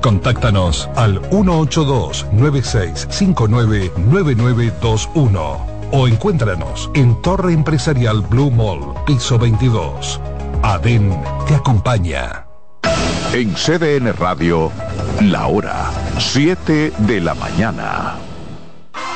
Contáctanos al 182-9659-9921 o encuéntranos en Torre Empresarial Blue Mall, piso 22. ADEN te acompaña. En CDN Radio, la hora 7 de la mañana.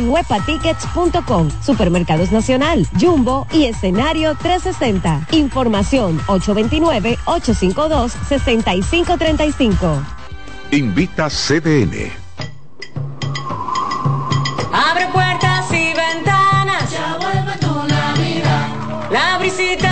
webatickets.com, Supermercados Nacional, Jumbo y Escenario 360. Información 829-852-6535. Invita CDN. Abre puertas y ventanas. Ya vuelve tu Navidad. La brisita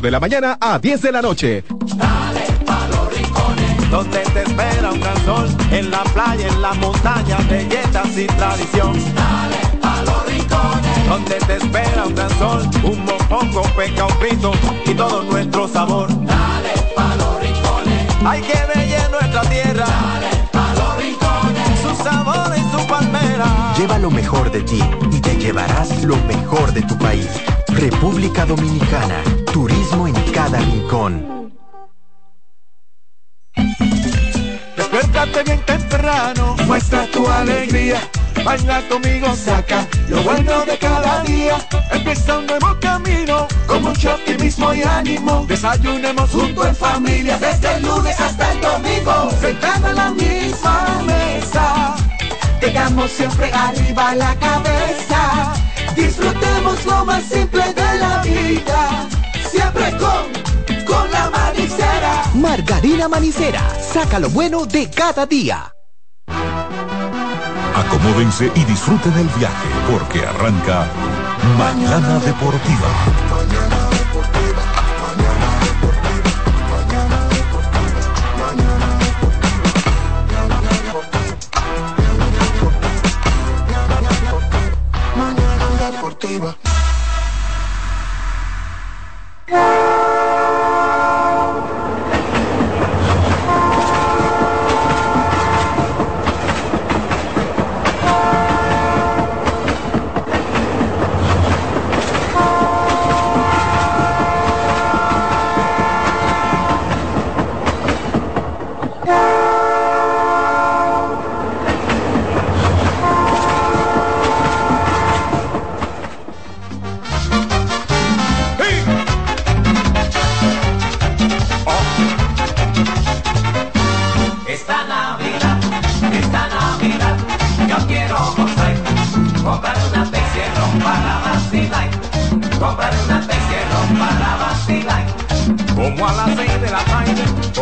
de la mañana a 10 de la noche. Dale pa' los rincones, donde te espera un gran sol, en la playa, en la montaña, belletas y tradición. Dale pa' los rincones, donde te espera un gran sol, un mopongo, peca, un frito y todo nuestro sabor. Dale pa' los rincones, hay que bella nuestra tierra. Lleva lo mejor de ti y te llevarás lo mejor de tu país. República Dominicana. Turismo en cada rincón. Despiértate bien temprano, muestra tu alegría. Baila conmigo, saca lo bueno de cada día. Empieza un nuevo camino, con mucho optimismo y ánimo. Desayunemos junto en familia, desde el lunes hasta el domingo. Sentado en la misma mesa, tengamos siempre arriba la cabeza. Disfrutemos lo más simple de la vida, siempre con, con la manicera. Margarina Manicera, saca lo bueno de cada día. Acomódense y disfruten el viaje porque arranca Mañana Deportiva. Mañana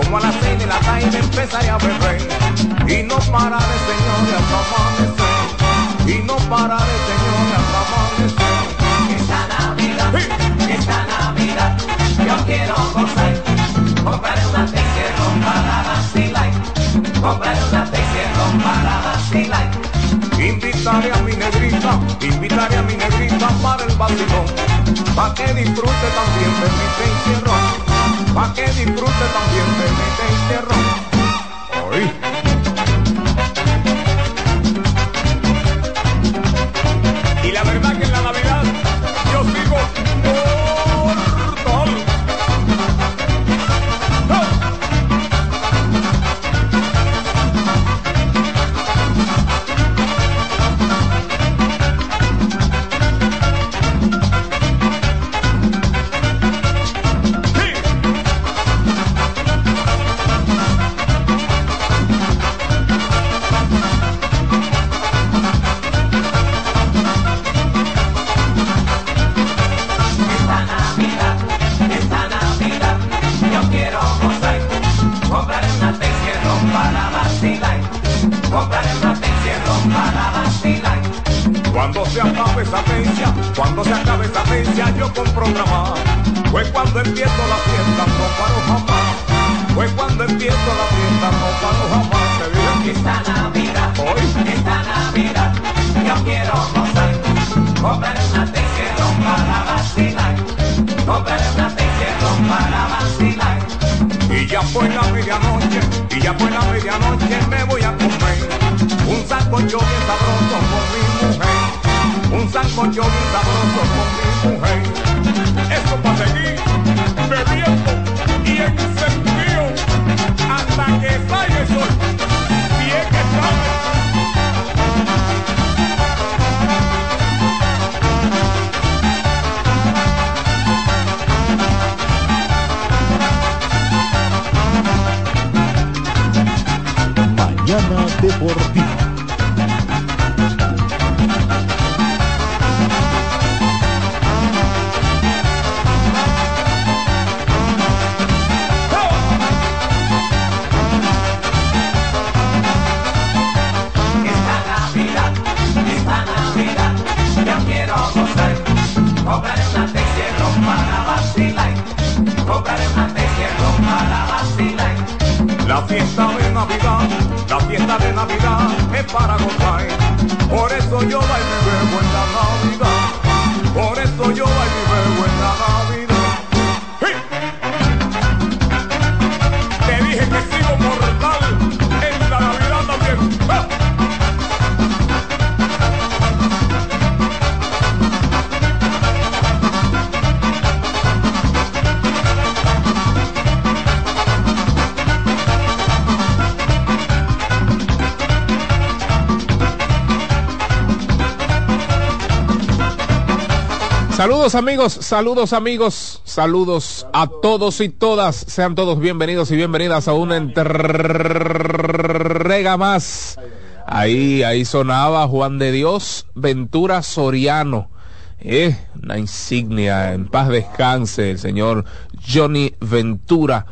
como a las seis de la tarde empezaré a beber y no pararé, señores, hasta amanecer. Y no pararé, señores, hasta amanecer. Esta Navidad, esta Navidad, yo quiero gozar. Compraré una Texierro para vacilar. Compraré una Texierro para vacilar. Invitaré a mi negrita, invitaré a mi negrita para el vacilón, pa' que disfrute también de mi Texierro, pa' que disfrute también de mi Texierro. Hoy. La fiesta de Navidad, la fiesta de Navidad es para gozar. Por eso yo bailo y bebo en la Navidad. Por eso yo bailo y bebo en la Navidad. Saludos amigos, saludos amigos, saludos a todos y todas. Sean todos bienvenidos y bienvenidas a una entrega más. Ahí, ahí sonaba Juan de Dios Ventura Soriano. Eh, una insignia, en paz descanse el señor Johnny Ventura.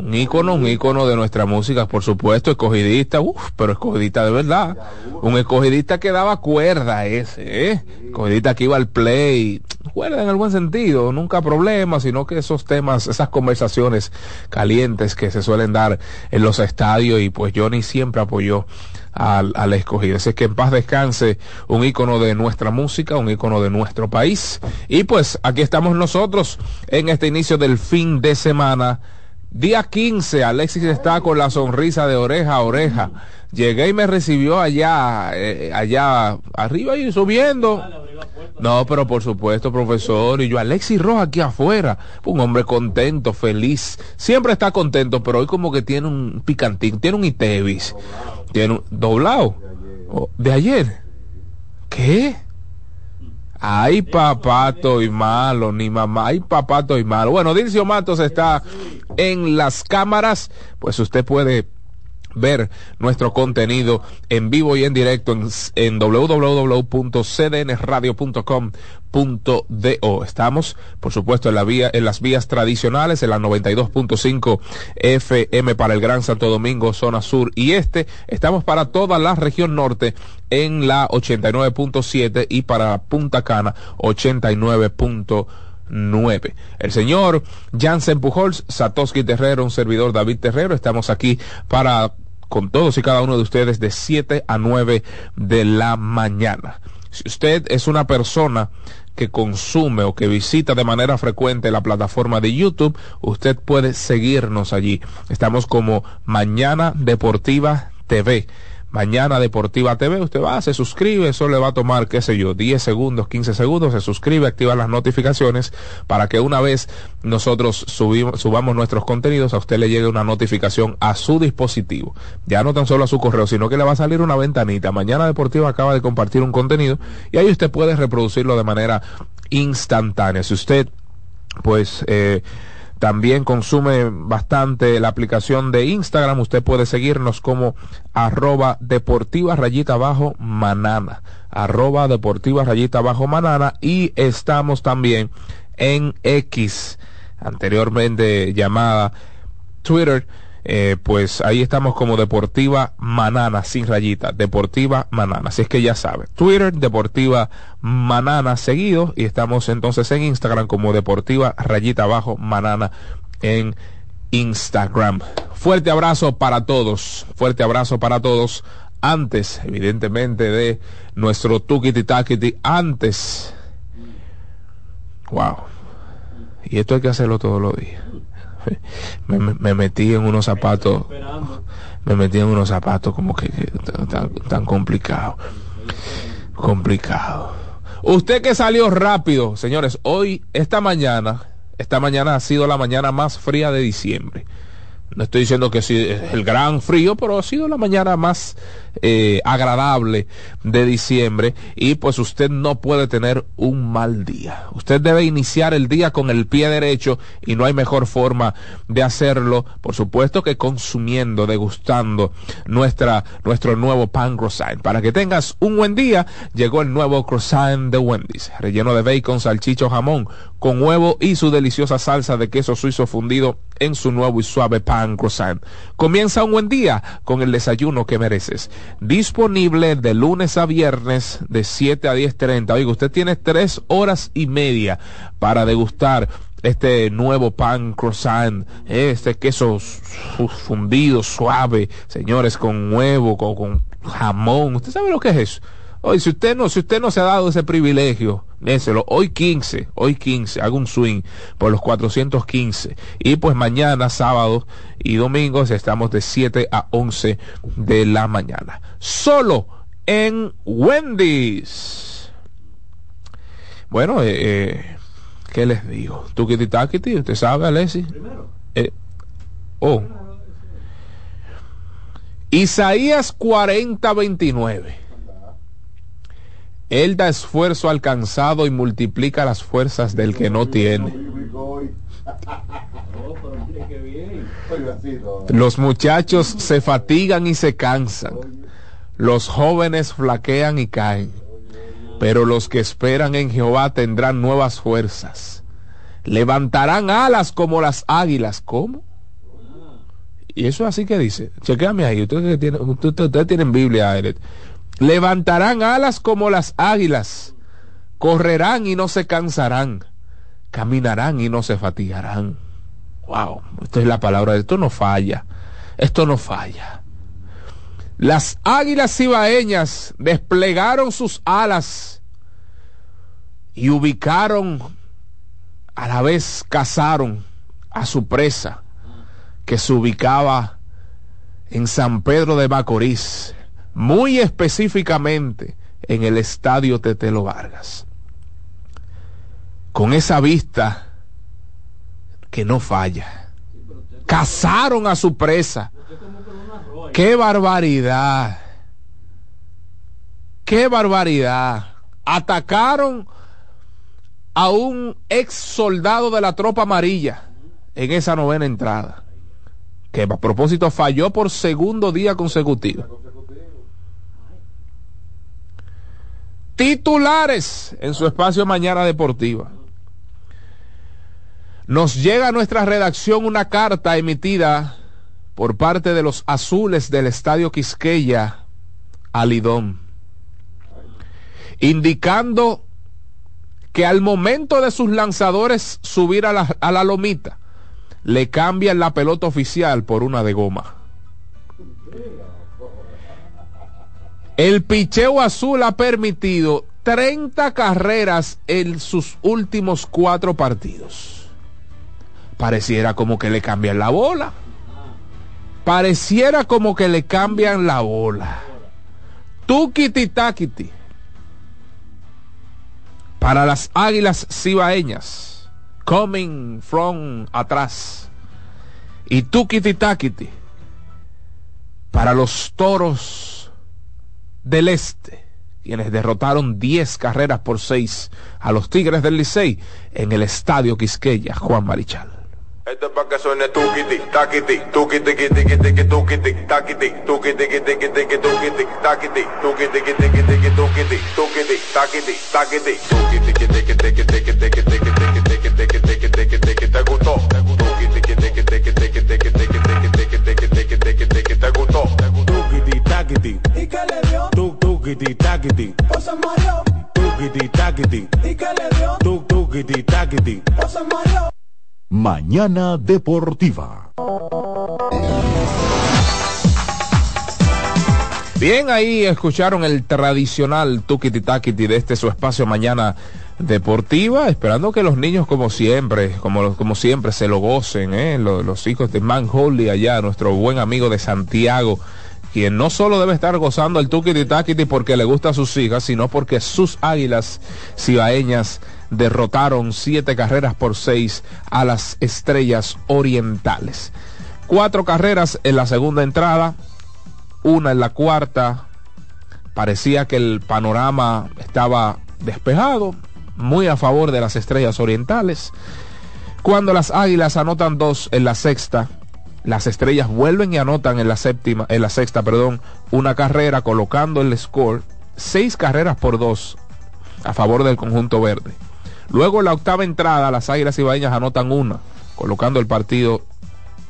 Un ícono, un ícono de nuestra música, por supuesto, escogidista, uff, pero escogidista de verdad. Un escogidista que daba cuerda ese, ¿eh? Escogidista que iba al play, cuerda en el buen sentido, nunca problemas, sino que esos temas, esas conversaciones calientes que se suelen dar en los estadios y pues Johnny siempre apoyó al, al escogido. Así que en paz descanse un ícono de nuestra música, un ícono de nuestro país. Y pues aquí estamos nosotros en este inicio del fin de semana. Día 15, Alexis está con la sonrisa de oreja a oreja. Llegué y me recibió allá, eh, allá arriba y subiendo. No, pero por supuesto, profesor. Y yo, Alexis Roja aquí afuera. Un hombre contento, feliz. Siempre está contento, pero hoy como que tiene un picantín, tiene un Itevis. Tiene un doblado. ¿De ayer? ¿Qué? Ay, papá, estoy malo, ni mamá. Ay, papá, estoy malo. Bueno, Dilcio Matos está en las cámaras. Pues usted puede ver nuestro contenido en vivo y en directo en, en www.cdnradio.com.do. Estamos, por supuesto, en la vía, en las vías tradicionales, en la 92.5 FM para el Gran Santo Domingo, zona sur y este. Estamos para toda la región norte en la 89.7 y para Punta Cana 89.9. 9. El señor Jansen Pujols, Satoshi Terrero, un servidor David Terrero, estamos aquí para con todos y cada uno de ustedes de 7 a 9 de la mañana. Si usted es una persona que consume o que visita de manera frecuente la plataforma de YouTube, usted puede seguirnos allí. Estamos como Mañana Deportiva TV. Mañana Deportiva TV, usted va, se suscribe, eso le va a tomar, qué sé yo, 10 segundos, 15 segundos, se suscribe, activa las notificaciones para que una vez nosotros subimos, subamos nuestros contenidos, a usted le llegue una notificación a su dispositivo. Ya no tan solo a su correo, sino que le va a salir una ventanita. Mañana Deportiva acaba de compartir un contenido y ahí usted puede reproducirlo de manera instantánea. Si usted, pues, eh, también consume bastante la aplicación de Instagram. Usted puede seguirnos como arroba deportiva rayita abajo manana. Arroba deportiva rayita abajo manana. Y estamos también en X, anteriormente llamada Twitter eh, pues ahí estamos como Deportiva Manana, sin rayita, Deportiva Manana. Así es que ya sabe, Twitter, Deportiva Manana seguido, y estamos entonces en Instagram como Deportiva Rayita Abajo Manana en Instagram. Fuerte abrazo para todos, fuerte abrazo para todos. Antes, evidentemente, de nuestro Tukiti Takiti, antes. Wow. Y esto hay que hacerlo todos los días me, me, metí en unos zapatos, me metí en unos zapatos como que, tan, tan complicado, complicado. Usted que salió rápido, señores, hoy, esta mañana, esta mañana ha sido la mañana más fría de diciembre. No estoy diciendo que es el gran frío, pero ha sido la mañana más eh, agradable de diciembre y pues usted no puede tener un mal día. Usted debe iniciar el día con el pie derecho y no hay mejor forma de hacerlo, por supuesto que consumiendo, degustando nuestra, nuestro nuevo pan croissant. Para que tengas un buen día, llegó el nuevo croissant de Wendy's, relleno de bacon, salchicho, jamón, con huevo y su deliciosa salsa de queso suizo fundido en su nuevo y suave pan croissant. Comienza un buen día con el desayuno que mereces disponible de lunes a viernes de 7 a 10.30. Oiga, usted tiene tres horas y media para degustar este nuevo pan croissant, este queso fundido, suave, señores, con huevo, con, con jamón. ¿Usted sabe lo que es eso? Oye, si usted no, si usted no se ha dado ese privilegio, déselo. Hoy 15, hoy 15, hago un swing por los 415. Y pues mañana, sábado y domingos, estamos de 7 a 11 de la mañana. Solo en Wendy's. Bueno, eh, eh ¿qué les digo? Tukiti Takiti, ¿usted sabe, Alessi? Eh, oh. Isaías 40, 29. Él da esfuerzo alcanzado y multiplica las fuerzas del que no tiene. Los muchachos se fatigan y se cansan. Los jóvenes flaquean y caen. Pero los que esperan en Jehová tendrán nuevas fuerzas. Levantarán alas como las águilas. ¿Cómo? Y eso así que dice. Chequéame ahí. Ustedes tienen, usted, tienen Biblia, Eret levantarán alas como las águilas, correrán y no se cansarán, caminarán y no se fatigarán. Wow, esto es la palabra, esto no falla, esto no falla. Las águilas cibaeñas desplegaron sus alas y ubicaron, a la vez cazaron a su presa, que se ubicaba en San Pedro de Macorís, muy específicamente en el estadio Tetelo Vargas. Con esa vista que no falla. Cazaron a su presa. ¡Qué barbaridad! ¡Qué barbaridad! Atacaron a un ex soldado de la tropa amarilla en esa novena entrada. que a propósito falló por segundo día consecutivo. Titulares en su espacio Mañana Deportiva. Nos llega a nuestra redacción una carta emitida por parte de los azules del Estadio Quisqueya a Lidón, indicando que al momento de sus lanzadores subir a la, a la lomita, le cambian la pelota oficial por una de goma. El picheo azul ha permitido 30 carreras en sus últimos cuatro partidos. Pareciera como que le cambian la bola. Pareciera como que le cambian la bola. Tukiti. Para las águilas cibaeñas. Coming from atrás. Y tukiti. Para los toros del Este, quienes derrotaron 10 carreras por 6 a los Tigres del Licey en el Estadio Quisqueya, Juan Marichal. Taquiti, ¿y qué le dio? Tu, tuquiti, taquiti, o se mareó, tuquiti, taquiti, ¿y qué le dio? Tu, tuquiti, taquiti, o se mareó. Mañana Deportiva. Bien, ahí escucharon el tradicional tukiti takiti de este su espacio mañana deportiva, esperando que los niños como siempre, como, como siempre se lo gocen, ¿eh? los, los hijos de Man Holy allá, nuestro buen amigo de Santiago, quien no solo debe estar gozando el tukiti takiti porque le gusta a sus hijas, sino porque sus águilas cibaeñas derrotaron siete carreras por seis a las estrellas orientales. Cuatro carreras en la segunda entrada, una en la cuarta. Parecía que el panorama estaba despejado, muy a favor de las estrellas orientales. Cuando las águilas anotan dos en la sexta, las estrellas vuelven y anotan en la séptima, en la sexta, perdón, una carrera colocando el score seis carreras por dos a favor del conjunto verde. Luego en la octava entrada, las Águilas Ibaeñas anotan una, colocando el partido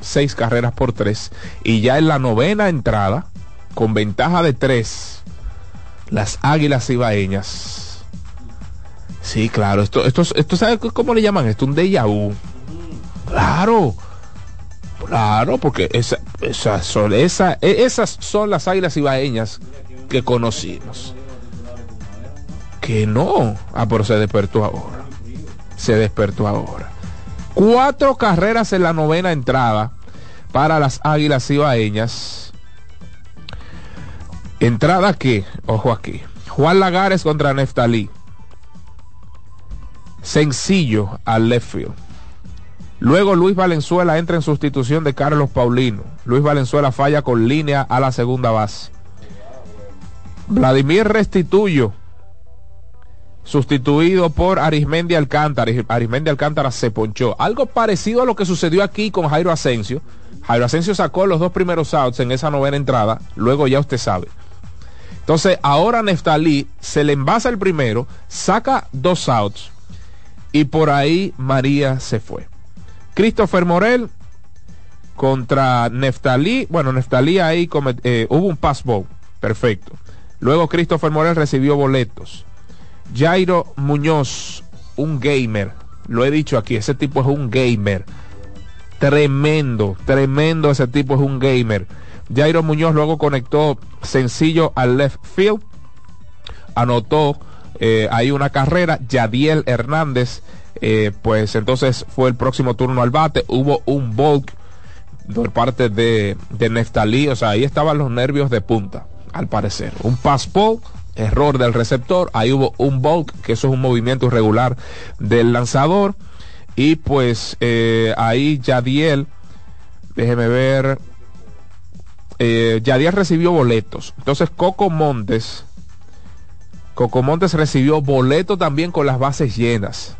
seis carreras por tres. Y ya en la novena entrada, con ventaja de tres, las Águilas Ibaeñas. Sí, claro, esto, esto, esto ¿sabe cómo le llaman esto? Un déjà vu. Claro. Claro, porque son, esa, esas son las águilas ibaeñas que conocimos. Que no. Ah, pero se despertó ahora. Se despertó ahora. Cuatro carreras en la novena entrada para las águilas ibaeñas. Entrada que, ojo aquí. Juan Lagares contra Neftalí. Sencillo al left field. Luego Luis Valenzuela entra en sustitución de Carlos Paulino. Luis Valenzuela falla con línea a la segunda base. Vladimir Restituyo, sustituido por Arismendi Alcántara. Arismendi Alcántara se ponchó. Algo parecido a lo que sucedió aquí con Jairo Asensio. Jairo Asensio sacó los dos primeros outs en esa novena entrada. Luego ya usted sabe. Entonces ahora Neftalí se le envasa el primero, saca dos outs y por ahí María se fue. Christopher Morel contra Neftalí. Bueno, Neftalí ahí eh, hubo un pass ball. Perfecto. Luego Christopher Morel recibió boletos. Jairo Muñoz, un gamer. Lo he dicho aquí, ese tipo es un gamer. Tremendo, tremendo ese tipo es un gamer. Jairo Muñoz luego conectó sencillo al left field. Anotó eh, ahí una carrera. Yadiel Hernández eh, pues entonces fue el próximo turno al bate, hubo un bulk por parte de, de Neftalí, o sea, ahí estaban los nervios de punta, al parecer. Un pass error del receptor, ahí hubo un bulk, que eso es un movimiento irregular del lanzador, y pues eh, ahí Yadiel, déjeme ver, eh, Yadiel recibió boletos, entonces Coco Montes, Coco Montes recibió boleto también con las bases llenas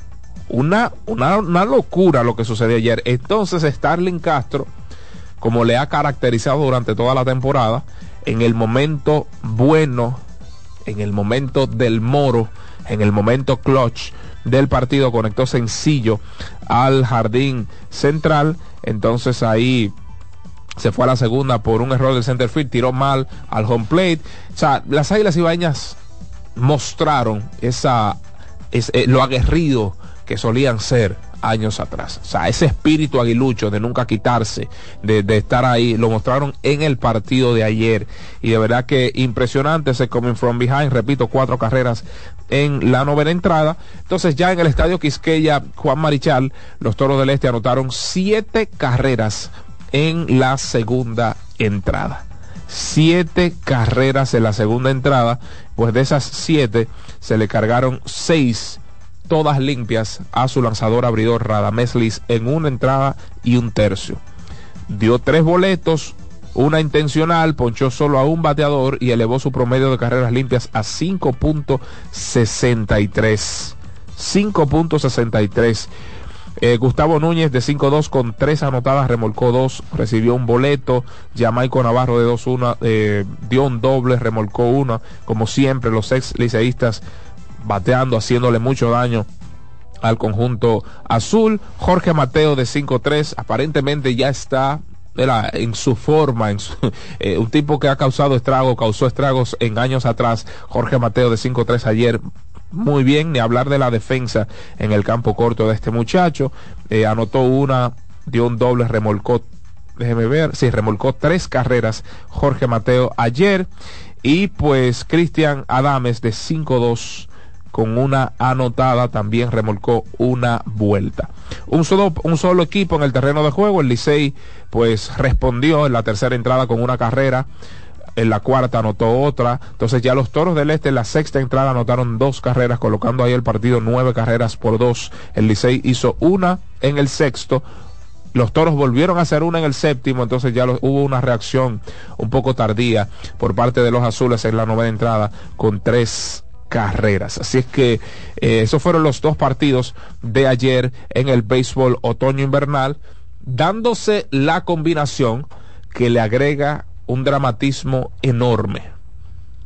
una, una, una locura lo que sucedió ayer. Entonces Starling Castro como le ha caracterizado durante toda la temporada, en el momento bueno, en el momento del moro, en el momento clutch del partido, conectó sencillo al jardín central, entonces ahí se fue a la segunda por un error del center field, tiró mal al home plate. O sea, las Águilas Ibañas mostraron esa, eh, lo aguerrido que solían ser años atrás. O sea, ese espíritu aguilucho de nunca quitarse, de, estar ahí, lo mostraron en el partido de ayer. Y de verdad que impresionante ese coming from behind, repito, cuatro carreras en la novena entrada. Entonces ya en el estadio Quisqueya, Juan Marichal, los Toros del Este anotaron siete carreras en la segunda entrada. Siete carreras en la segunda entrada, pues de esas siete se le cargaron seis todas limpias a su lanzador abridor Radameslis en una entrada y un tercio. Dio tres boletos, una intencional, ponchó solo a un bateador y elevó su promedio de carreras limpias a 5.63. 5.63. Eh, Gustavo Núñez de 5-2 con tres anotadas, remolcó dos, recibió un boleto. Jamaico Navarro de 2-1 eh, dio un doble, remolcó una. Como siempre, los ex liceístas bateando, haciéndole mucho daño al conjunto azul. Jorge Mateo de 5-3, aparentemente ya está en su forma, eh, un tipo que ha causado estragos, causó estragos en años atrás. Jorge Mateo de 5-3 ayer muy bien, ni hablar de la defensa en el campo corto de este muchacho. Eh, anotó una, dio un doble, remolcó, déjeme ver, sí, remolcó tres carreras Jorge Mateo ayer. Y pues Cristian Adames de 5-2 con una anotada también remolcó una vuelta. Un solo, un solo equipo en el terreno de juego, el Licey pues respondió en la tercera entrada con una carrera en la cuarta anotó otra. Entonces ya los Toros del Este en la sexta entrada anotaron dos carreras, colocando ahí el partido nueve carreras por dos. El Licey hizo una en el sexto. Los toros volvieron a hacer una en el séptimo, entonces ya hubo una reacción un poco tardía por parte de los azules en la novena entrada con tres carreras. Así es que eh, esos fueron los dos partidos de ayer en el béisbol otoño-invernal, dándose la combinación que le agrega un dramatismo enorme,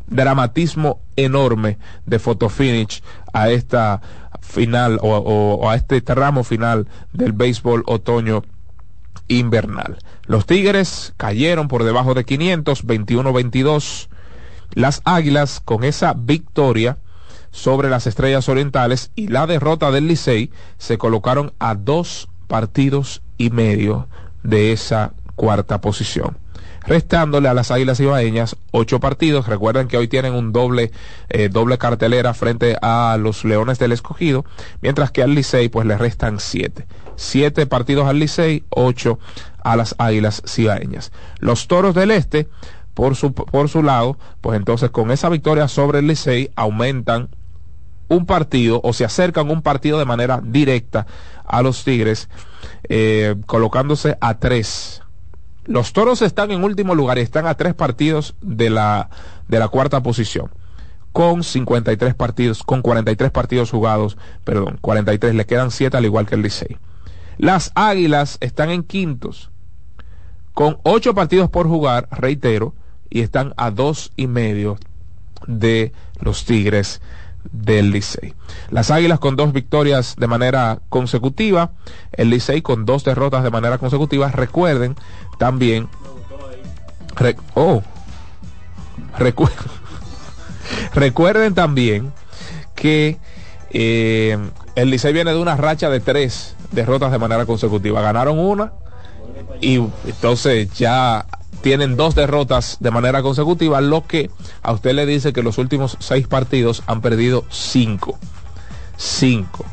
dramatismo enorme de fotofinish a esta final o, a este tramo final del béisbol otoño invernal. Los Tigres cayeron por debajo de 500, 21-22. Las Águilas con esa victoria sobre las Estrellas Orientales y la derrota del Licey se colocaron a dos partidos y medio de esa cuarta posición restándole a las Águilas Ibaeñas ocho partidos. Recuerden que hoy tienen un doble, eh, doble cartelera frente a los Leones del Escogido, mientras que al Licey pues le restan siete. Siete partidos al Licey, ocho a las Águilas Cibaeñas. Los Toros del Este, por su, por su lado, pues entonces con esa victoria sobre el Licey aumentan un partido o se acercan un partido de manera directa a los Tigres, eh, colocándose a tres los toros están en último lugar y están a tres partidos de la, de la cuarta posición. Con 53 partidos, con 43 partidos jugados, perdón, 43, le quedan 7 al igual que el Licey. Las Águilas están en quintos, con 8 partidos por jugar, reitero, y están a dos y medio de los Tigres del Licey. Las Águilas con dos victorias de manera consecutiva, el Licey con dos derrotas de manera consecutiva. Recuerden también, oh, recuerden también que eh, el Licey viene de una racha de tres derrotas de manera consecutiva. Ganaron una y entonces ya tienen dos derrotas de manera consecutiva, lo que a usted le dice que los últimos seis partidos han perdido cinco. Cinco.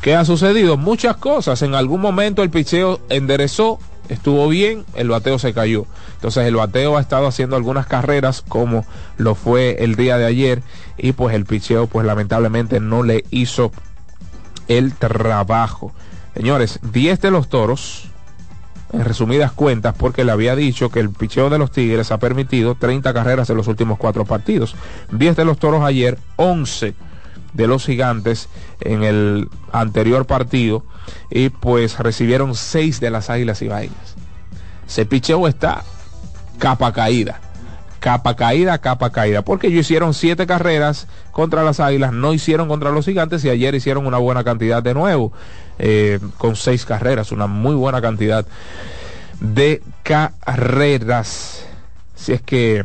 ¿Qué ha sucedido? Muchas cosas. En algún momento el picheo enderezó, estuvo bien, el bateo se cayó. Entonces el bateo ha estado haciendo algunas carreras como lo fue el día de ayer y pues el picheo pues lamentablemente no le hizo el trabajo. Señores, 10 de los toros en resumidas cuentas, porque le había dicho que el picheo de los Tigres ha permitido 30 carreras en los últimos cuatro partidos. 10 de los toros ayer, 11 de los gigantes en el anterior partido y pues recibieron 6 de las águilas ibaeñas. ese picheo está capa caída. Capa caída, capa caída. Porque ellos hicieron siete carreras contra las águilas, no hicieron contra los gigantes y ayer hicieron una buena cantidad de nuevo. Eh, con seis carreras, una muy buena cantidad de carreras. Si es que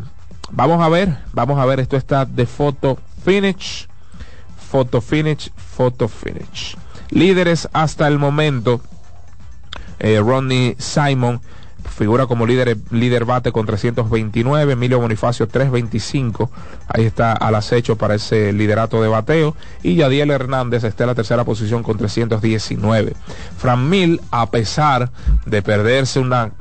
vamos a ver, vamos a ver, esto está de foto finish, foto finish, foto finish. Líderes hasta el momento, eh, Ronnie Simon figura como líder, líder bate con 329, Emilio Bonifacio 325, ahí está al acecho para ese liderato de bateo, y Yadiel Hernández está en la tercera posición con 319. Fran Mil, a pesar de perderse una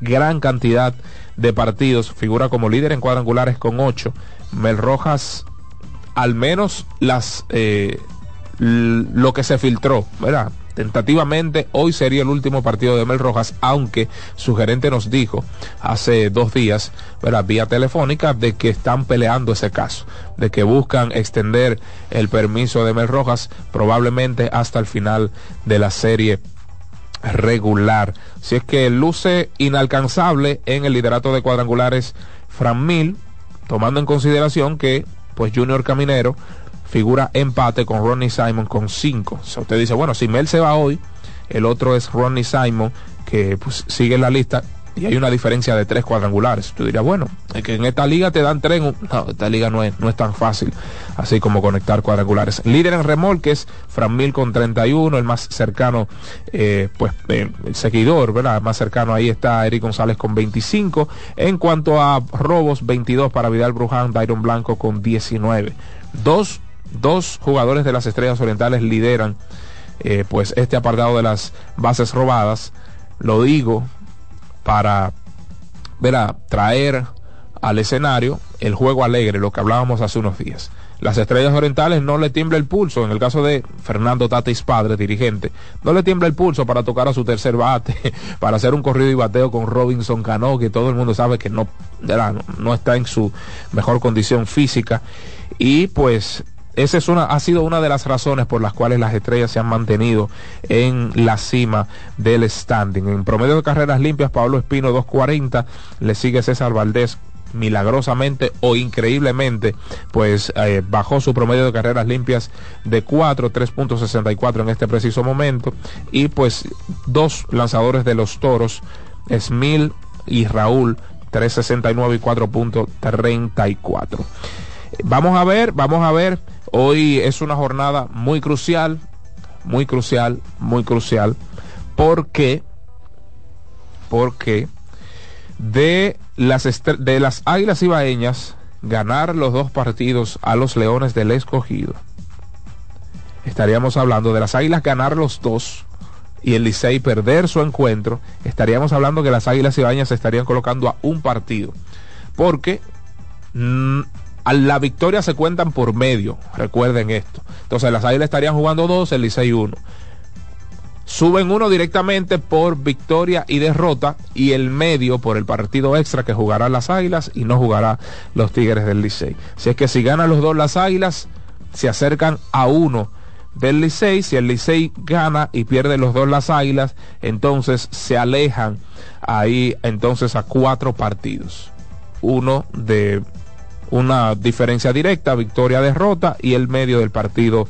gran cantidad de partidos, figura como líder en cuadrangulares con 8, Mel Rojas, al menos las... Eh, lo que se filtró, ¿verdad? Tentativamente hoy sería el último partido de Mel Rojas, aunque su gerente nos dijo hace dos días, ¿verdad? vía telefónica, de que están peleando ese caso, de que buscan extender el permiso de Mel Rojas probablemente hasta el final de la serie regular. Si es que luce inalcanzable en el liderato de cuadrangulares Fran Mil, tomando en consideración que pues Junior Caminero figura empate con Ronnie Simon con 5. O sea, usted dice, bueno, si Mel se va hoy, el otro es Ronnie Simon, que pues, sigue en la lista y hay una diferencia de tres cuadrangulares. Tú dirías, bueno, es que en esta liga te dan tres. No, esta liga no es, no es tan fácil, así como conectar cuadrangulares. Líder en remolques, Fran Mil con 31, el más cercano, eh, pues eh, el seguidor, ¿verdad? más cercano ahí está Eric González con 25. En cuanto a robos, 22 para Vidal Bruján, Dairon Blanco con 19. Dos dos jugadores de las Estrellas Orientales lideran eh, pues este apartado de las bases robadas. Lo digo para verá, traer al escenario el juego alegre, lo que hablábamos hace unos días. Las estrellas orientales no le tiembla el pulso, en el caso de Fernando Tatis Padre, dirigente, no le tiembla el pulso para tocar a su tercer bate, para hacer un corrido y bateo con Robinson Cano, que todo el mundo sabe que no, no, no está en su mejor condición física. Y pues esa es una, ha sido una de las razones por las cuales las estrellas se han mantenido en la cima del standing. En promedio de carreras limpias, Pablo Espino 2.40, le sigue César Valdés milagrosamente o increíblemente, pues eh, bajó su promedio de carreras limpias de 4, 3.64 en este preciso momento. Y pues dos lanzadores de los toros, Smil y Raúl, 3.69 y 4.34. Vamos a ver, vamos a ver. Hoy es una jornada muy crucial, muy crucial, muy crucial, porque, porque de las, de las Águilas Ibaeñas ganar los dos partidos a los Leones del Escogido, estaríamos hablando de las Águilas ganar los dos y el Licey perder su encuentro, estaríamos hablando que las Águilas Ibaeñas se estarían colocando a un partido, porque mmm, a la victoria se cuentan por medio, recuerden esto. Entonces las Águilas estarían jugando dos, el Licey uno. Suben uno directamente por victoria y derrota y el medio por el partido extra que jugará las Águilas y no jugará los Tigres del Licey. Si es que si ganan los dos las Águilas, se acercan a uno del Licey. Si el Licey gana y pierde los dos las Águilas, entonces se alejan ahí entonces a cuatro partidos. Uno de una diferencia directa, victoria, derrota y el medio del partido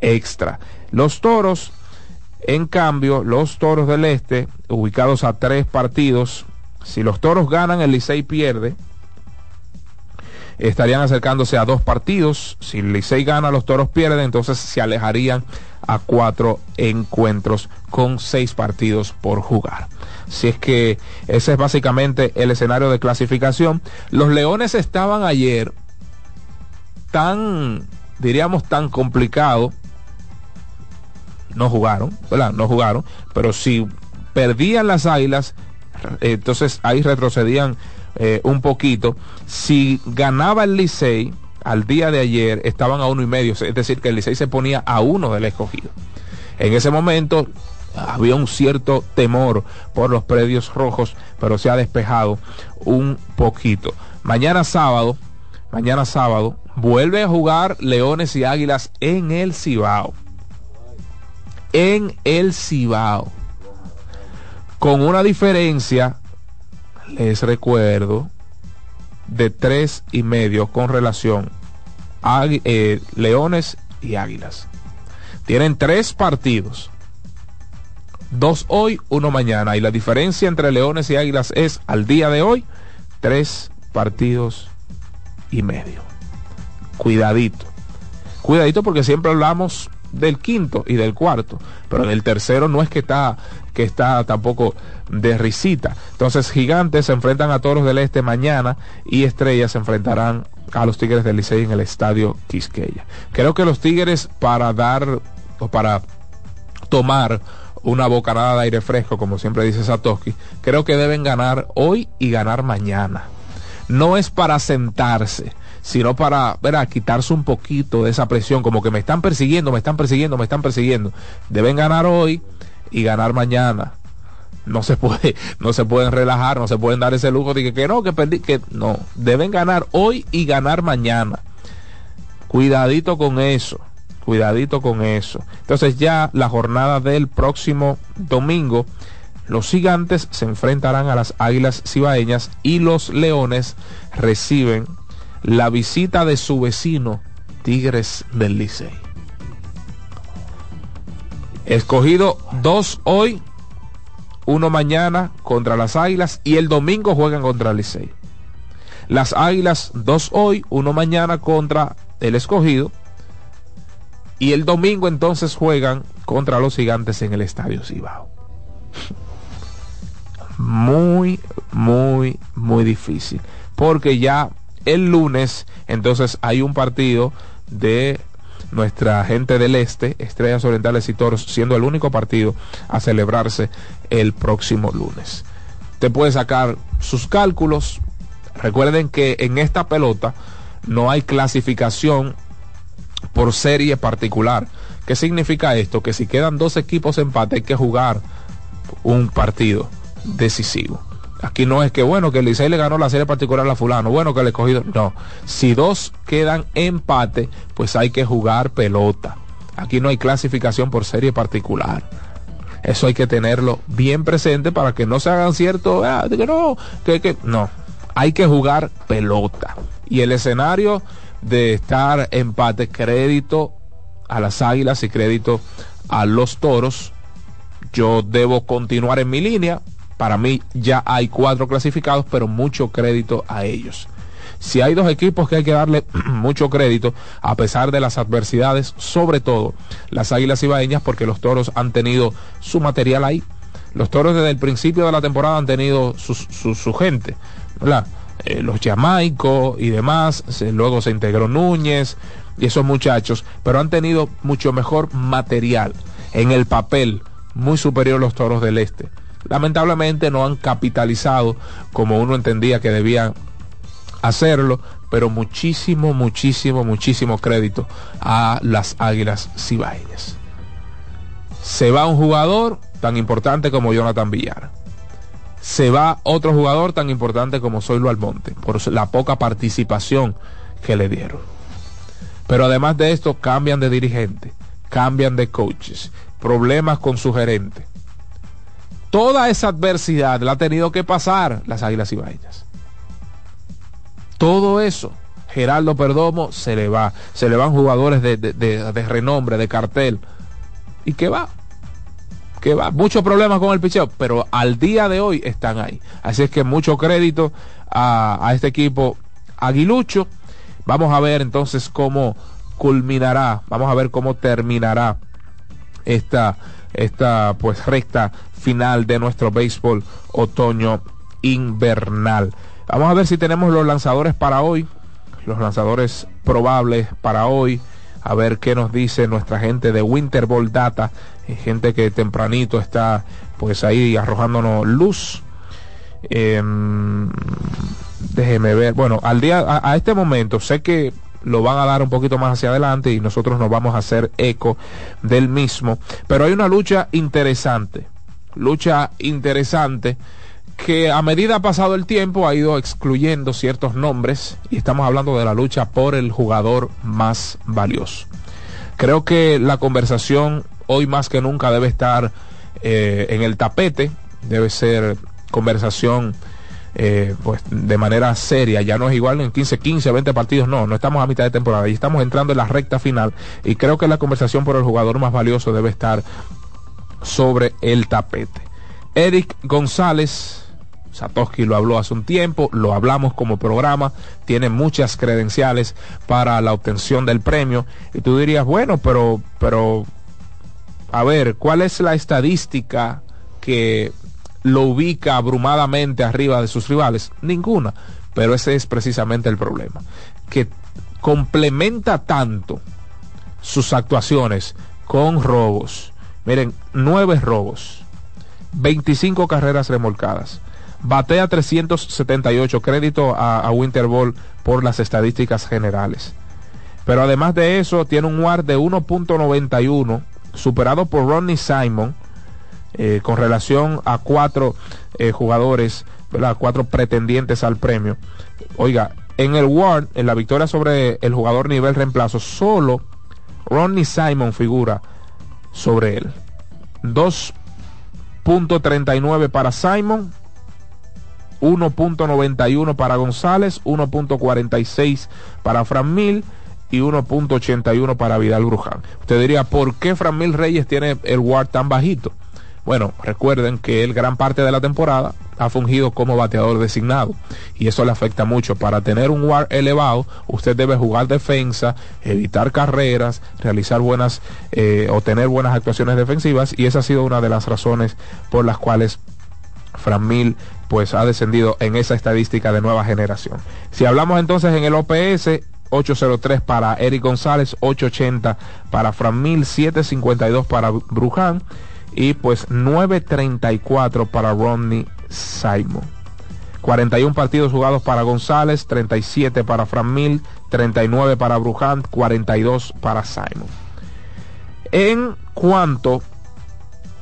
extra. Los toros, en cambio, los toros del este, ubicados a tres partidos, si los toros ganan, el Licey pierde, estarían acercándose a dos partidos. Si el Licey gana, los toros pierden, entonces se alejarían a cuatro encuentros con seis partidos por jugar. Si es que ese es básicamente el escenario de clasificación. Los Leones estaban ayer tan, diríamos, tan complicado. No jugaron, ¿verdad? No jugaron, pero si perdían las águilas, entonces ahí retrocedían eh, un poquito. Si ganaba el Licey al día de ayer, estaban a uno y medio, es decir, que el Licey se ponía a uno del escogido. En ese momento había un cierto temor por los predios rojos, pero se ha despejado un poquito. Mañana sábado, mañana sábado, vuelve a jugar Leones y Águilas en el Cibao. En el Cibao. Con una diferencia les recuerdo, de tres y medio con relación a eh, Leones y Águilas. Tienen tres partidos. Dos hoy, uno mañana. Y la diferencia entre Leones y Águilas es, al día de hoy, tres partidos y medio. Cuidadito. Cuidadito porque siempre hablamos del quinto y del cuarto, pero en el tercero no es que está que está tampoco de risita. Entonces, Gigantes se enfrentan a Toros del Este mañana y Estrellas se enfrentarán a los Tigres del Licey en el Estadio Quisqueya. Creo que los Tigres para dar o para tomar una bocanada de aire fresco, como siempre dice Satoshi, creo que deben ganar hoy y ganar mañana. No es para sentarse sino para ¿verdad? quitarse un poquito de esa presión, como que me están persiguiendo, me están persiguiendo, me están persiguiendo. Deben ganar hoy y ganar mañana. No se puede, no se pueden relajar, no se pueden dar ese lujo de que, no, que perdí, que no, deben ganar hoy y ganar mañana. Cuidadito con eso, cuidadito con eso. Entonces ya la jornada del próximo domingo, los gigantes se enfrentarán a las águilas cibaeñas y los leones reciben la visita de su vecino Tigres del Licey. Escogido dos hoy, uno mañana contra las Águilas y el domingo juegan contra el Licey. Las Águilas dos hoy, uno mañana contra el Escogido y el domingo entonces juegan contra los Gigantes en el Estadio Cibao. Muy, muy, muy difícil. Porque ya el lunes, entonces hay un partido de nuestra gente del Este, Estrellas Orientales y Toros, siendo el único partido a celebrarse el próximo lunes. Te puede sacar sus cálculos. Recuerden que en esta pelota no hay clasificación por serie particular. ¿Qué significa esto? Que si quedan dos equipos empate hay que jugar un partido decisivo. Aquí no es que, bueno, que el Licey le ganó la serie particular a fulano, bueno, que le he cogido. No, si dos quedan empate, pues hay que jugar pelota. Aquí no hay clasificación por serie particular. Eso hay que tenerlo bien presente para que no se hagan cierto, ah, no, que, que no. Hay que jugar pelota. Y el escenario de estar empate, crédito a las águilas y crédito a los toros. Yo debo continuar en mi línea, para mí ya hay cuatro clasificados, pero mucho crédito a ellos. Si hay dos equipos que hay que darle mucho crédito, a pesar de las adversidades, sobre todo las Águilas Ibaeñas, porque los toros han tenido su material ahí. Los toros desde el principio de la temporada han tenido su, su, gente. Eh, los jamaicos y demás, luego se integró Núñez y esos muchachos, pero han tenido mucho mejor material en el papel, muy superior los toros del este lamentablemente no han capitalizado como uno entendía que debían hacerlo, pero muchísimo, muchísimo, muchísimo crédito a las Águilas Cibaeñas. Se va un jugador tan importante como Jonathan Villar. Se va otro jugador tan importante como Zoilo Almonte, por la poca participación que le dieron. Pero además de esto, cambian de dirigente, cambian de coaches, problemas con su gerente Toda esa adversidad la ha tenido que pasar las Águilas Ibaeñas. Todo eso. Geraldo Perdomo se le va. Se le van jugadores de, renombre, de cartel. ¿Y qué va? ¿Qué va? Muchos problemas con el picheo, pero al día de hoy están ahí. Así es que mucho crédito a, a este equipo aguilucho. Vamos a ver entonces cómo culminará, vamos a ver cómo terminará esta, esta pues recta final de nuestro béisbol otoño invernal. Vamos a ver si tenemos los lanzadores para hoy, los lanzadores probables para hoy, a ver qué nos dice nuestra gente de Winter Ball Data, eh, gente que tempranito está pues ahí arrojándonos luz. Em, déjeme ver, bueno, al día, a, a este momento, sé que lo van a dar un poquito más hacia adelante y nosotros nos vamos a hacer eco del mismo. Pero hay una lucha interesante lucha interesante que a medida ha pasado el tiempo ha ido excluyendo ciertos nombres y estamos hablando de la lucha por el jugador más valioso. Creo que la conversación hoy más que nunca debe estar eh, en el tapete, debe ser conversación eh, pues de manera seria. Ya no es igual en 15, 15, 20 partidos, no, no estamos a mitad de temporada y estamos entrando en la recta final y creo que la conversación por el jugador más valioso debe estar sobre el tapete. Eric González, Satoshi lo habló hace un tiempo, lo hablamos como programa, tiene muchas credenciales para la obtención del premio. Y tú dirías, bueno, pero, pero, a ver, ¿cuál es la estadística que lo ubica abrumadamente arriba de sus rivales? Ninguna. Pero ese es precisamente el problema. Que complementa tanto sus actuaciones con robos. Miren, nueve robos, 25 carreras remolcadas, batea 378, crédito a, a Winterball por las estadísticas generales. Pero además de eso, tiene un WAR de 1.91, superado por Ronnie Simon, eh, con relación a cuatro eh, jugadores, ¿verdad? cuatro pretendientes al premio. Oiga, en el WAR, en la victoria sobre el jugador nivel reemplazo, solo Ronnie Simon figura sobre él. 2.39 para Simon, 1.91 para González, 1.46 para Fran Mil y 1.81 para Vidal Bruján. Usted diría, ¿por qué Fran Mil Reyes tiene el WAR tan bajito? Bueno, recuerden que él gran parte de la temporada ha fungido como bateador designado y eso le afecta mucho. Para tener un WAR elevado, usted debe jugar defensa, evitar carreras, realizar buenas eh, o tener buenas actuaciones defensivas y esa ha sido una de las razones por las cuales Fran Mil pues ha descendido en esa estadística de nueva generación. Si hablamos entonces en el OPS, 803 para Eric González, 880 para Fran Mil, 752 para Bruján y pues 9.34 para Rodney Simon. 41 partidos jugados para González, 37 para Fran Mil, 39 para Bruján, 42 para Simon. En cuanto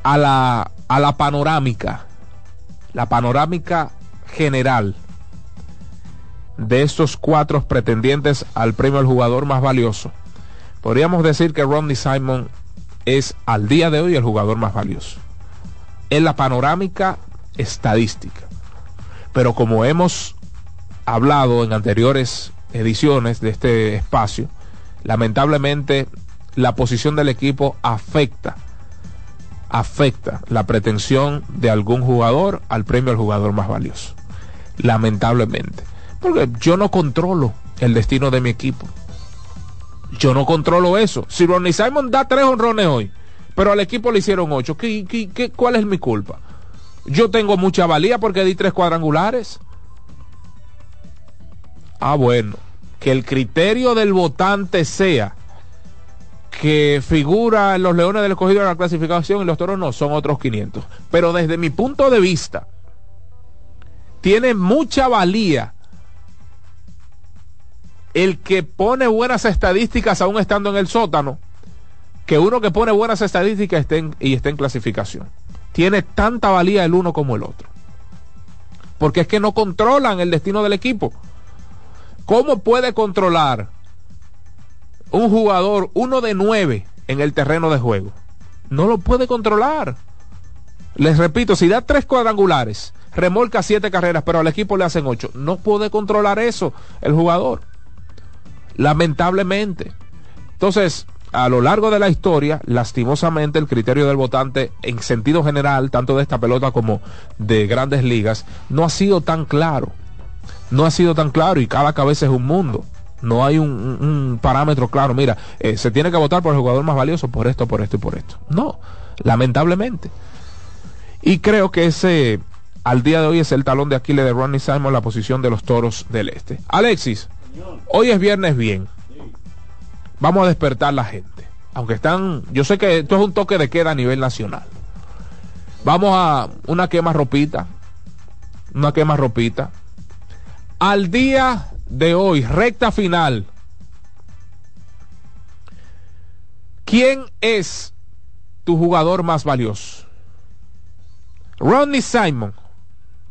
a la, a la panorámica, la panorámica general de estos cuatro pretendientes al premio al jugador más valioso, podríamos decir que Rodney Simon es al día de hoy el jugador más valioso. En la panorámica estadística. Pero como hemos hablado en anteriores ediciones de este espacio, lamentablemente la posición del equipo afecta, afecta la pretensión de algún jugador al premio al jugador más valioso. Lamentablemente. Porque yo no controlo el destino de mi equipo. Yo no controlo eso. Si Ronnie Simon da tres honrones hoy, pero al equipo le hicieron ocho, ¿qué, qué, qué, cuál es mi culpa? Yo tengo mucha valía porque di tres cuadrangulares. Ah, bueno. Que el criterio del votante sea que figura en los Leones del Escogido en la clasificación y los Toros no, son otros 500. Pero desde mi punto de vista, tiene mucha valía el que pone buenas estadísticas aún estando en el sótano, que uno que pone buenas estadísticas esté y esté en clasificación. Tiene tanta valía el uno como el otro. Porque es que no controlan el destino del equipo. ¿Cómo puede controlar un jugador uno de nueve en el terreno de juego? No lo puede controlar. Les repito, si da tres cuadrangulares, remolca siete carreras, pero al equipo le hacen ocho, no puede controlar eso el jugador lamentablemente. Entonces, a lo largo de la historia, lastimosamente, el criterio del votante en sentido general, tanto de esta pelota como de grandes ligas, no ha sido tan claro. No ha sido tan claro y cada cabeza es un mundo. No hay un, parámetro claro. Mira, eh, se tiene que votar por el jugador más valioso por esto, por esto y por esto. No, lamentablemente. Y creo que ese, al día de hoy, es el talón de Aquiles de Ronnie Simon, la posición de los toros del este. Alexis. Hoy es viernes bien. Vamos a despertar la gente. Aunque están, yo sé que esto es un toque de queda a nivel nacional. Vamos a una quema ropita. Una quema ropita. Al día de hoy, recta final. ¿Quién es tu jugador más valioso? Ronnie Simon,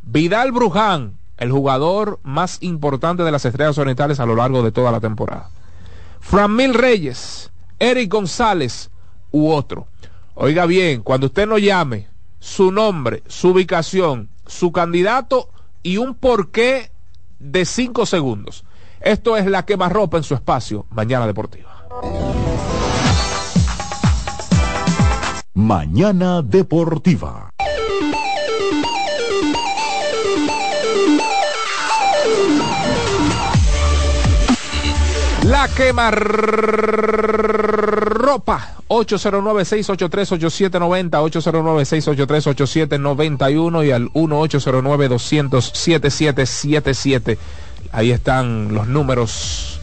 Vidal Bruján, el jugador más importante de las estrellas orientales a lo largo de toda la temporada. Fran Mil Reyes, Eric González u otro. Oiga bien, cuando usted nos llame, su nombre, su ubicación, su candidato y un porqué de 5 segundos. Esto es la quema ropa en su espacio, Mañana Deportiva. Mañana Deportiva. La quema ropa 809-683-8790 809-683-8791 y al 1809-200-7777 ahí están los números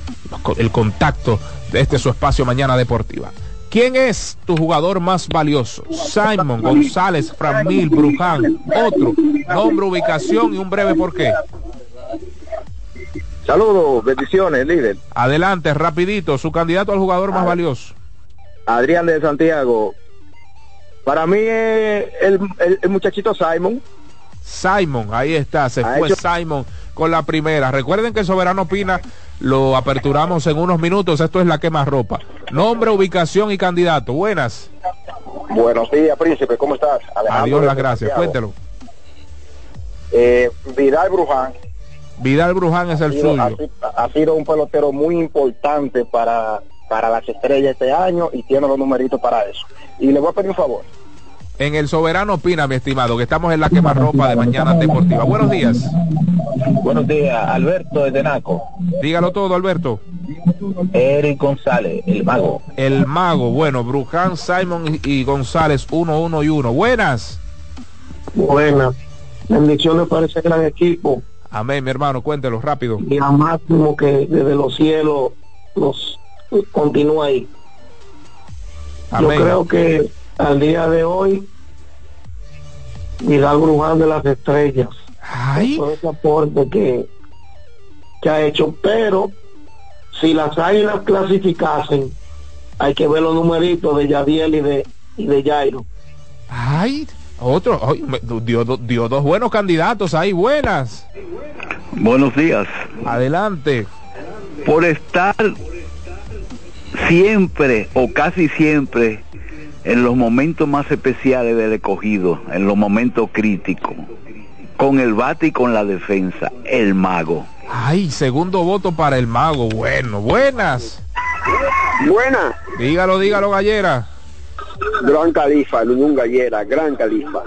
el contacto de este su espacio mañana deportiva ¿Quién es tu jugador más valioso? Simon, González, Framil, Bruján, otro. Nombre, ubicación y un breve porqué. Saludos, bendiciones, líder. Adelante, rapidito, su candidato al jugador más valioso. Adrián de Santiago. Para mí es el, el, muchachito Simon. Simon, ahí está, se fue Simon con la primera. Recuerden que Soberano Pina lo aperturamos en unos minutos. Esto es la quema ropa. Nombre, ubicación y candidato. Buenas. Buenos días, príncipe. ¿Cómo estás? Adiós, las gracias. Cuéntelo. Eh, Vidal Bruján. Vidal Bruján es el suyo. Ha, sido un pelotero muy importante para, para las estrellas este año y tiene los numeritos para eso. Y le voy a pedir un favor en el Soberano Pina, mi estimado, que estamos en la quemarropa de Mañana Deportiva. Buenos días. Buenos días, Alberto de Tenaco. Dígalo todo, Alberto. Eric González, el mago. El mago, bueno, Bruján, Simon y González, uno, uno y uno. Buenas. Buenas. Bendiciones para ese gran equipo. Amén, mi hermano, cuéntelo rápido. Y a máximo que desde los cielos nos continúa ahí. Yo creo que al día de hoy Vidal Bruján de las Estrellas. Ay. ese aporte que, que ha hecho, pero si las águilas clasificasen, hay que ver los numeritos de Yadiel y de, y de Jairo. Ay, otro, dio, dio dos buenos candidatos ahí, buenas. Buenos días. Adelante. Por estar siempre o casi siempre en los momentos más especiales del escogido, en los momentos críticos, con el bate y con la defensa, el mago. Ay, segundo voto para el mago. Bueno, buenas. Buenas. Dígalo, dígalo, Gallera. Gran Califa, un Gallera, Gran Califa.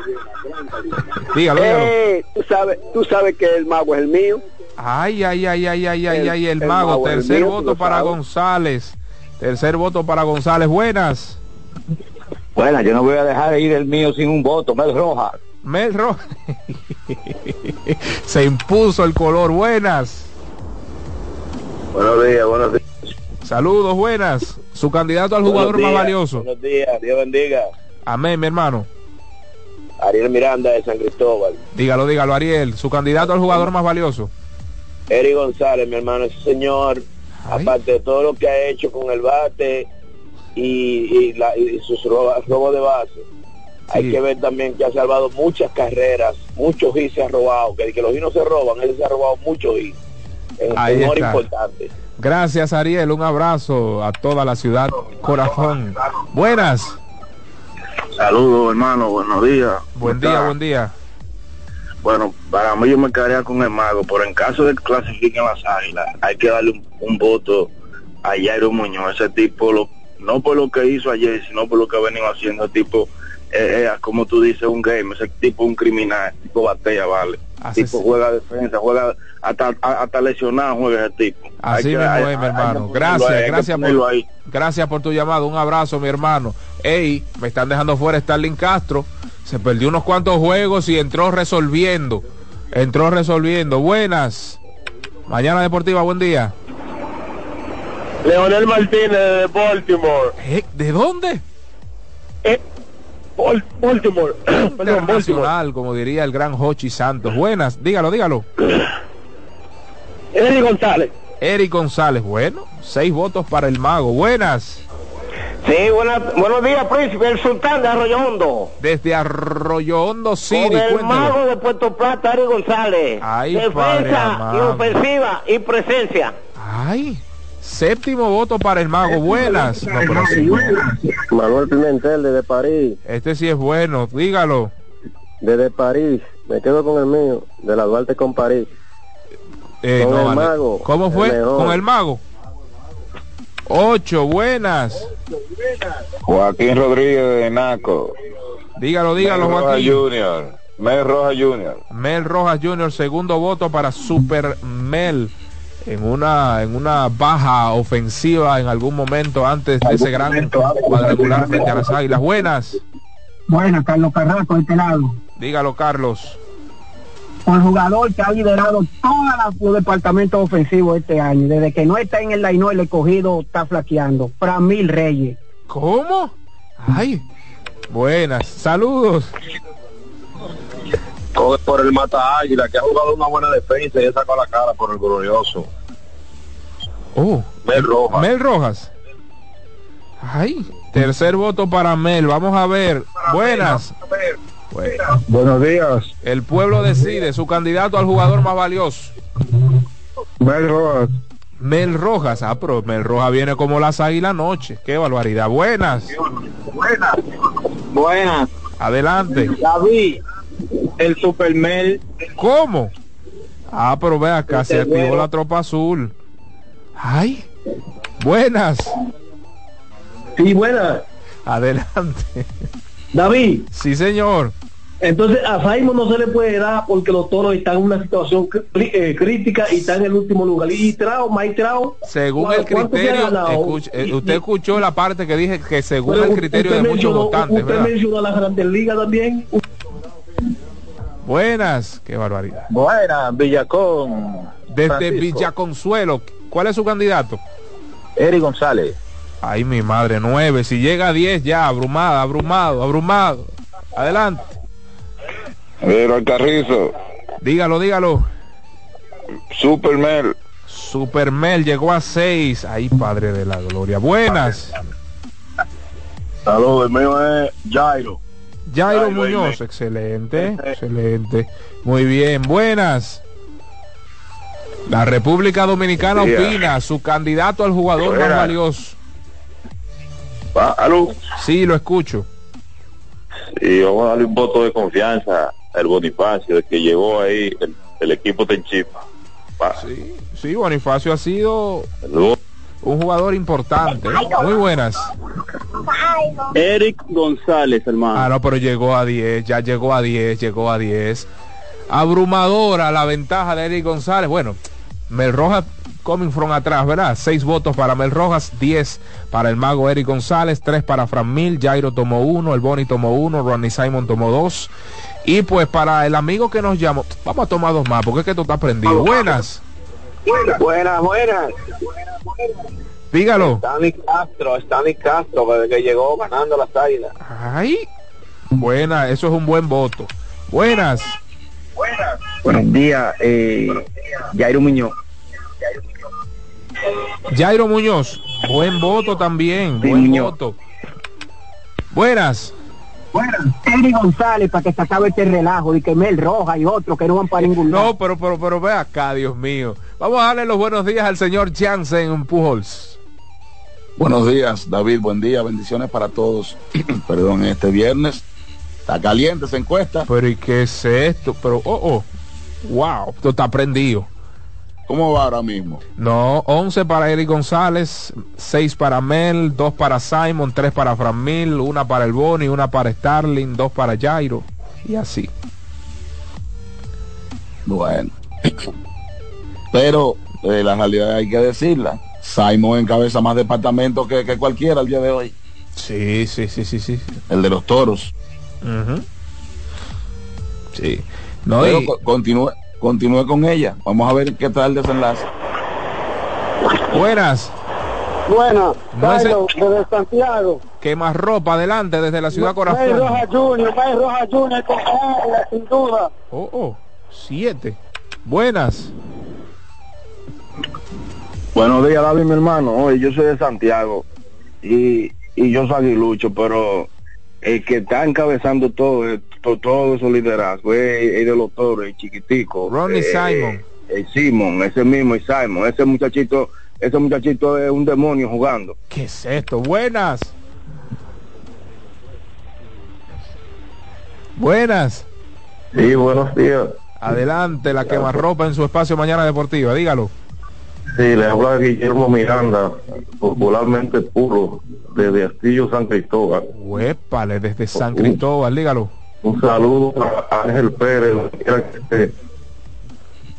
dígalo, dígalo. Eh, ¿tú, sabes, tú sabes que el mago es el mío. Ay, ay, ay, ay, ay, ay, ay, el, mago. Tercer voto para González. Tercer voto para González. Buenas. Bueno, yo no voy a dejar ir el mío sin un voto, Mel Roja. Mel Roja. Se impuso el color. Buenas. Buenos días, buenos días. Saludos, buenas. Su candidato al jugador más valioso. Buenos días, Dios bendiga. Amén, mi hermano. Ariel Miranda de San Cristóbal. Dígalo, dígalo, Ariel. Su candidato al jugador más valioso. Eri González, mi hermano, ese señor, aparte de todo lo que ha hecho con el bate, y, la, sus robos de base. Hay que ver también que ha salvado muchas carreras, muchos hits se ha robado, que, que los hits no se roban, él se ha robado muchos hits. Es un importante. Gracias Ariel, un abrazo a toda la ciudad Corazón. Buenas. Saludos hermano, buenos días. Buen día, buen día. Bueno, para mí yo me quedaría con el mago, pero en caso de que clasifiquen las águilas, hay que darle un, voto a Jairo Muñoz. Ese tipo lo no por lo que hizo ayer, sino por lo que ha venido haciendo, tipo, eh, eh, como tú dices, un game, ese tipo un criminal, tipo batalla, vale. Tipo juega defensa, juega hasta, hasta lesionado juega ese tipo. Así mismo es, mi hermano. Gracias, gracias por, gracias por tu llamado. Un abrazo, mi hermano. Ey, me están dejando fuera Starling Castro. Se perdió unos cuantos juegos y entró resolviendo. Entró resolviendo. Buenas. Mañana Deportiva, buen día. Leonel Martínez de Baltimore. ¿Eh? ¿De dónde? Eh, Baltimore. Como diría el gran Hochi Santos. Buenas, dígalo, dígalo. Eric González. Eric González, bueno, seis votos para el mago. Buenas. Sí, buenos días, príncipe, el sultán de Arroyo Hondo. Desde Arroyo Hondo City. Con el mago de Puerto Plata, Eric González. Ay, Defensa y ofensiva y presencia. Ay. Séptimo voto para el mago. Buenas. Manuel Pimentel desde París. Este sí es bueno. Dígalo. Desde París. Me quedo con el mío, de la Duarte con París. Eh, Con no, el mago, ¿Cómo fue? Con el mago. Ocho, buenas. Joaquín Rodríguez de Naco. Dígalo, dígalo, Mel Rojas Joaquín. Junior. Mel Rojas Junior. Mel Rojas Jr., segundo voto para Super Mel en una en una baja ofensiva en algún momento antes de ese gran cuadrangular frente a las Águilas. Buenas. Buena, Carlos Carrasco de este lado. Dígalo, Carlos. Un jugador que ha liderado todos los departamentos ofensivos este año. Desde que no está en el line, el escogido está flaqueando. Framil Reyes. ¿Cómo? Ay. Buenas. Saludos. Coge por el mata águila que ha jugado una buena defensa y ha sacado la cara por el glorioso. Oh. Mel Rojas. Mel Rojas. Ay. Tercer voto para Mel. Vamos a ver. Buenas. Bueno. Buenos días. El pueblo decide su candidato al jugador más valioso. Mel Rojas. Mel Rojas. Ah, pero Mel Rojas viene como las águilas noche. Qué barbaridad. Buenas. Buenas. Buenas. Adelante. David, el Supermel. ¿Cómo? Ah, pero ve acá, se activó la tropa azul. Ay. Buenas. Sí, buena. Adelante. David, Sí, señor. entonces a Simon no se le puede dar porque los toros están en una situación eh, crítica y están en el último lugar. Y Trao, Mike Trao. Según el ¿cuánto se ha criterio, eh, usted escuchó la parte que dije que según el criterio de muchos votantes, Usted ¿verdad? las grandes ligas también. Buenas, qué barbaridad. Buenas, Villacón. Desde Francisco. Villa Consuelo, ¿cuál es su candidato? Eric González. Ay, mi madre, nueve. Si llega a diez, ya, abrumada, abrumado, abrumado. Adelante. Pero el Carrizo. Dígalo, dígalo. Supermel. Supermel llegó a seis. Ay, padre de la gloria. Buenas. Saludos, el mío es Jairo. Jairo Muñoz, excelente, excelente. Muy bien, buenas. La República Dominicana opina su candidato al jugador más valioso. ¿Aló? Sí, lo escucho. Y vamos a darle un voto de confianza al Bonifacio, de que llegó ahí el, el equipo Tenchipa. Sí, sí, Bonifacio ha sido un jugador importante. ¿eh? Muy buenas. Eric González, hermano. Ah, no, pero llegó a 10, ya llegó a 10, llegó a 10. Abrumadora la ventaja de Eric González. Bueno, Mel Rojas coming from atrás, ¿verdad? Seis votos para Mel Rojas, 10 para el mago Eric González, 3 para Fran Mil, Jairo tomó uno, el Boni tomó uno, Ronnie Simon tomó dos. Y pues para el amigo que nos llamó, vamos a tomar dos más, porque es que esto está prendido. Buenas, Buenas, buenas. dígalo. Stanley Castro, Stanley Castro, desde que llegó ganando las águilas. Ay, buena, eso es un buen voto. Buenas. Buenos días, eh, Jairo Muñoz. Jairo Muñoz, buen voto también, Sí, buen Muñoz. voto. Buenas. Bueno, Eric González para que se acabe este relajo y que Mel Roja y otros que no van para ningún lado. No, pero, pero, pero ve acá, Dios mío. Vamos a darle los buenos días al señor Jansen Pujols. Buenos días, David. Buen día. Bendiciones para todos. Perdón, este viernes. Está caliente esa encuesta. Pero ¿y qué es esto? Pero, oh, oh. Wow, esto está prendido. ¿Cómo va ahora mismo? No, 11 para Eric González, 6 para Mel, 2 para Simon, 3 para Fran Mil, 1 para el Boni, 1 para Starling, 2 para Jairo. Y así. Bueno. Pero eh, la realidad hay que decirla. Simon encabeza más departamento que, que cualquiera el día de hoy. Sí, sí, sí, sí, sí. El de los toros. Sí. No, Pero y- co- continúe, continúe con ella. Vamos a ver qué tal el desenlace. Buenas. Bueno, No es el- Carlos, desde Santiago. Quema ropa adelante desde la ciudad May corazón. Roja Junior, May Roja Junior con sin duda. Oh, oh, siete. Buenas. Buenos días, David, mi hermano. Oye, yo soy de Santiago y, y yo soy aguilucho, pero el que está encabezando todo, eh, to- todo esos liderazgos es, es de los toros, el chiquitico. Ronnie eh, Simon. El Simon, ese mismo, el Simon. Ese muchachito, ese muchachito es un demonio jugando. ¿Qué es esto? Buenas. Buenas. Sí, buenos días. Adelante, la quemarropa en su espacio Mañana Deportiva, dígalo. Sí, le habla Guillermo Miranda, popularmente puro, desde Astillo San Cristóbal. Huépale, desde San Cristóbal, dígalo. Un saludo a Ángel Pérez, donde quiera que esté.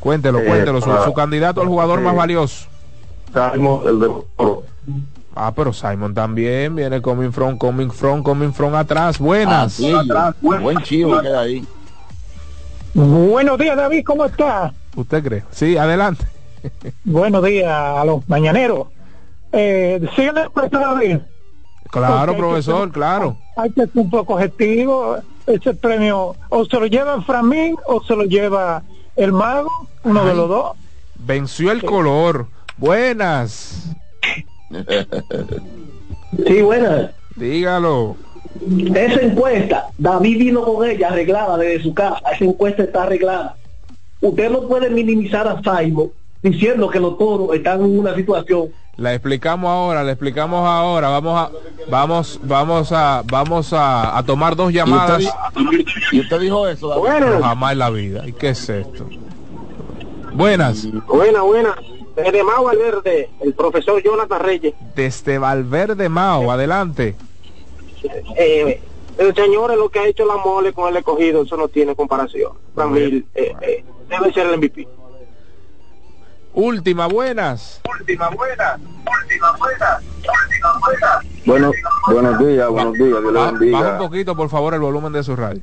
Cuéntelo, Eh, cuéntelo, su, candidato al jugador más eh, valioso. Salmo, el de Toro. Ah, pero Simon también viene coming from, coming from, coming from atrás. Buenas. Buen chivo queda ahí. Buenos días, David, ¿cómo está? ¿Usted cree? Sí, adelante. Buenos días a los mañaneros. Eh, síguele pues, David. Claro, profesor, claro. Hay que ser un poco objetivo. Ese premio o se lo lleva Framín o se lo lleva el mago, uno de los dos. Venció el color. Buenas. Sí, buenas. Dígalo. Esa encuesta, David vino con ella arreglada desde su casa. Esa encuesta está arreglada. Usted no puede minimizar a Simon diciendo que los toros están en una situación. La explicamos ahora, la explicamos ahora. Vamos a, vamos, vamos a, vamos a, a tomar dos llamadas. Y usted dijo eso, David. Jamás en la vida. ¿Y qué es esto? Buenas. Buena, buena. Desde Mau Valverde, el profesor Jonathan Reyes. Desde Valverde Mao, adelante. Eh, el señor es lo que ha hecho la mole con el escogido, eso no tiene comparación. Para mí, eh, eh, debe ser el MVP. Última, buenas. Última buena, última buena, última buena. Bueno, buenos días, buenos días, Dios le Ba- bendiga. Baja un poquito, por favor, el volumen de su radio.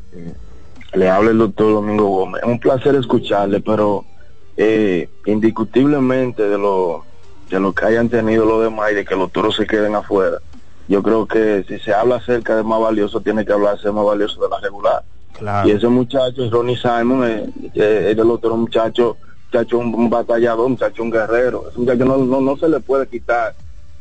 Le habla el doctor Domingo Gómez. Es un placer escucharle, pero eh, indiscutiblemente de lo, de lo que hayan tenido los demás y de que los toros se queden afuera, yo creo que si se habla acerca de más valioso, tiene que hablarse más valioso de la regular. Claro. Y ese muchacho, Ronnie Simon, eh, eh, es del otro muchacho, muchacho un, un batallador, muchacho un guerrero. Ese muchacho no, no, no se le puede quitar.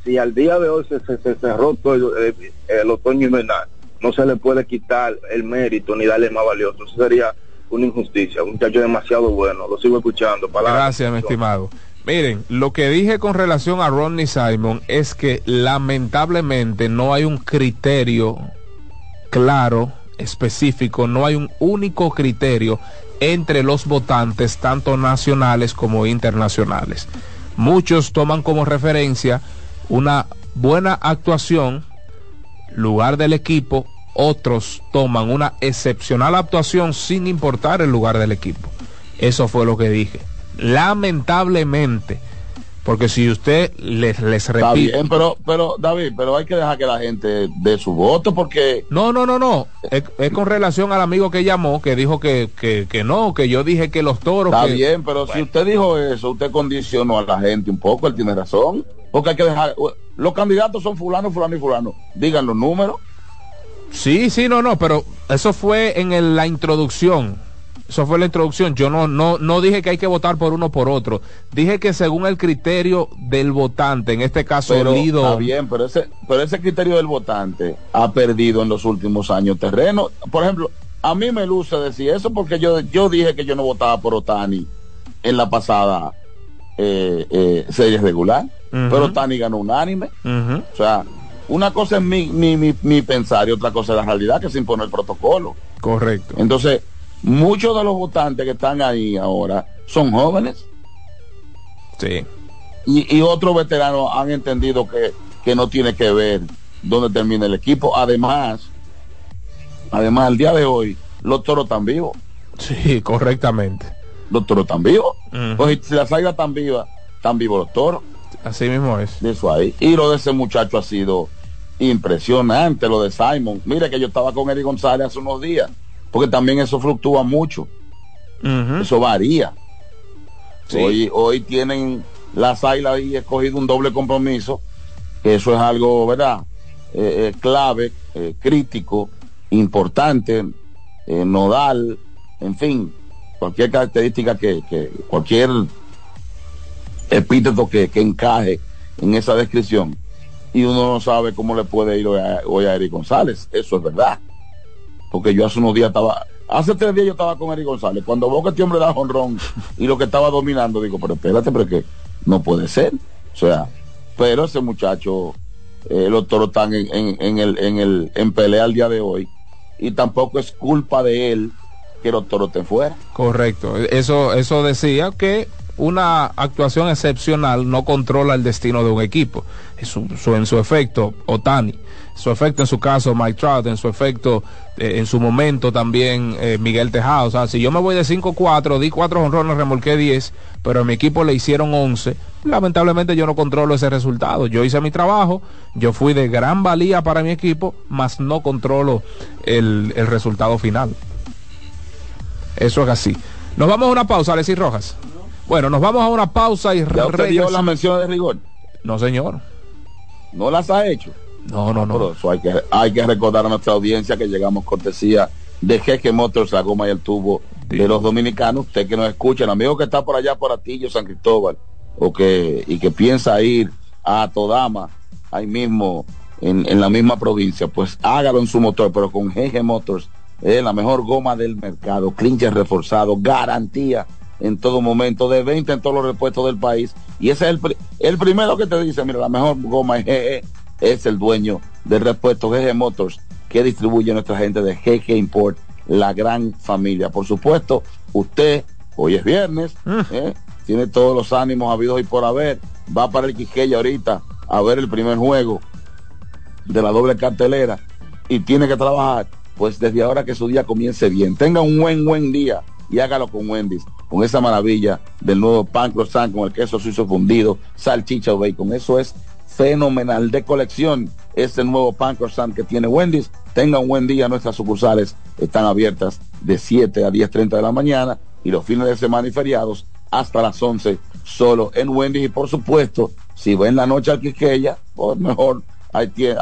Si al día de hoy se, se, se cerró todo el, el otoño invernal, no se le puede quitar el mérito ni darle más valioso. Eso sería una injusticia. Un muchacho demasiado bueno. Lo sigo escuchando. Palabras. Gracias, mi estimado. Miren, lo que dije con relación a Ronnie Simon es que lamentablemente no hay un criterio claro, específico, no hay un único criterio entre los votantes, tanto nacionales como internacionales. Muchos toman como referencia una buena actuación, lugar del equipo, otros toman una excepcional actuación sin importar el lugar del equipo. Eso fue lo que dije. Lamentablemente, porque si usted les, les Está repite... bien, pero, pero, David, pero hay que dejar que la gente dé su voto porque No, no, no, no. Es, es con relación al amigo que llamó, que dijo que, que, que no, que yo dije que los toros... está que- bien, pero si usted dijo eso, usted condicionó a la gente un poco, él tiene razón. Porque hay que dejar, los candidatos son fulano, fulano y fulano. Digan los números. Sí, sí, no, no, pero eso fue en el- la introducción. Eso fue la introducción. Yo no, no, no dije que hay que votar por uno por otro. Dije que según el criterio del votante, en este caso Pero Lido. está bien, pero ese, pero ese criterio del votante ha perdido en los últimos años terreno. Por ejemplo, a mí me luce decir eso porque yo, yo dije que yo no votaba por Otani en la pasada eh, eh, serie regular, pero Otani ganó unánime. O sea, una cosa es mi, mi, mi, mi pensar y otra cosa es la realidad que se impone el protocolo. Correcto. Entonces, muchos de los votantes que están ahí ahora son jóvenes Sí. y, y otros veteranos han entendido que, que no tiene que ver dónde termina el equipo. Además, además, el día de hoy, los toros están vivos. Sí, correctamente. Los toros están vivos. Pues si las águilas están vivas, están vivos los toros. Así mismo es. De eso ahí. Y lo de ese muchacho ha sido impresionante, lo de Simon. Mire que yo estaba con Eric González hace unos días, porque también eso fluctúa mucho. Eso varía. Hoy, hoy tienen las águilas ahí escogido un doble compromiso, que eso es algo, ¿verdad? Eh, eh, clave, eh, crítico, importante, nodal, en fin, cualquier característica que, que cualquier epíteto que, que encaje en esa descripción y uno no sabe cómo le puede ir hoy a, hoy a Eric González, eso es verdad. Porque yo hace unos días estaba, hace tres días yo estaba con Eric González, cuando veo que este hombre da jonrón y lo que estaba dominando, digo, pero espérate, pero que no puede ser. O sea, pero ese muchacho, eh, los toros están en, en- el, en el, en pelea al día de hoy, y tampoco es culpa de él que los toros te fuera. Correcto. Eso, eso decía que una actuación excepcional no controla el destino de un equipo. Su, su, en su efecto, Otani, su efecto en su caso, Mike Trout, en su efecto, eh, en su momento también eh, Miguel Tejado. O sea, si yo me voy de 5-4, di 4 honrones, remolqué 10, pero a mi equipo le hicieron 11, lamentablemente yo no controlo ese resultado. Yo hice mi trabajo, yo fui de gran valía para mi equipo, mas no controlo el, el resultado final. Eso es así. Nos vamos a una pausa, Alexis Rojas. Bueno, nos vamos a una pausa y ¿Ya usted dio las menciones de rigor? No, señor. ¿No las ha hecho? No, no, no. Eso hay que, hay que recordar a nuestra audiencia que llegamos cortesía de Jeque Motors, la goma y el tubo de los dominicanos. Usted que nos escucha, el amigo que está por allá por Atillo, San Cristóbal, o que, y que piensa ir a Todama, ahí mismo, en, en la misma provincia, pues hágalo en su motor, pero con GG Motors, es la mejor goma del mercado, clincher reforzado, garantía en todo momento, de 20 en todos los repuestos del país. Y ese es el, el primero que te dice, mira, la mejor goma es GG, es el dueño del repuesto GG Motors, que distribuye nuestra gente de GG Import, la gran familia. Por supuesto, usted, hoy es viernes, ¿eh? tiene todos los ánimos habidos y por haber, va para el Quiqueya ahorita a ver el primer juego de la doble cartelera y tiene que trabajar, pues desde ahora que su día comience bien. Tenga un buen, buen día y hágalo con Wendy's, con esa maravilla del nuevo pan croissant con el queso suizo fundido, salchicha o bacon. Eso es fenomenal de colección, este nuevo pan croissant que tiene Wendy's. Tenga un buen día, nuestras sucursales están abiertas de 7 a 10.30 de la mañana y los fines de semana y feriados hasta las 11 solo en Wendy's y por supuesto, si va en la noche al Quisqueya, pues mejor,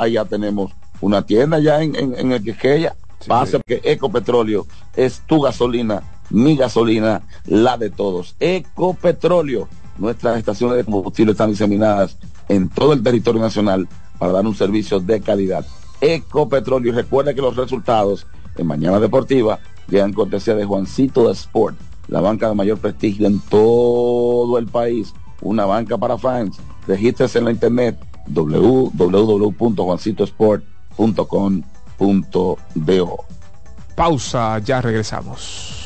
ya tenemos una tienda ya en, en, en el Quisqueya. Sí, Pase que Ecopetróleo es tu gasolina mi gasolina, la de todos. Ecopetróleo, nuestras estaciones de combustible están diseminadas en todo el territorio nacional para dar un servicio de calidad. Ecopetróleo, recuerda que los resultados en Mañana Deportiva llegan cortesía de Juancito de Sport, la banca de mayor prestigio en todo el país, una banca para fans. Regístrese en la internet www.juancitosport.com.do. Pausa, ya regresamos.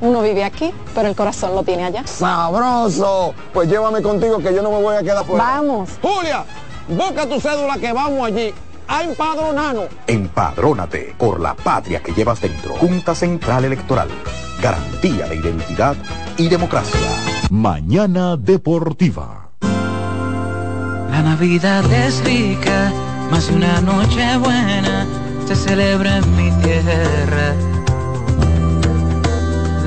uno vive aquí, pero el corazón lo tiene allá. ¡Sabroso! Pues llévame contigo que yo no me voy a quedar fuera. Vamos. Julia, busca tu cédula que vamos allí a empadronarnos. Empadrónate por la patria que llevas dentro. Junta Central Electoral. Garantía de identidad y democracia. Mañana Deportiva. La Navidad es rica, más una noche buena se celebra en mi tierra.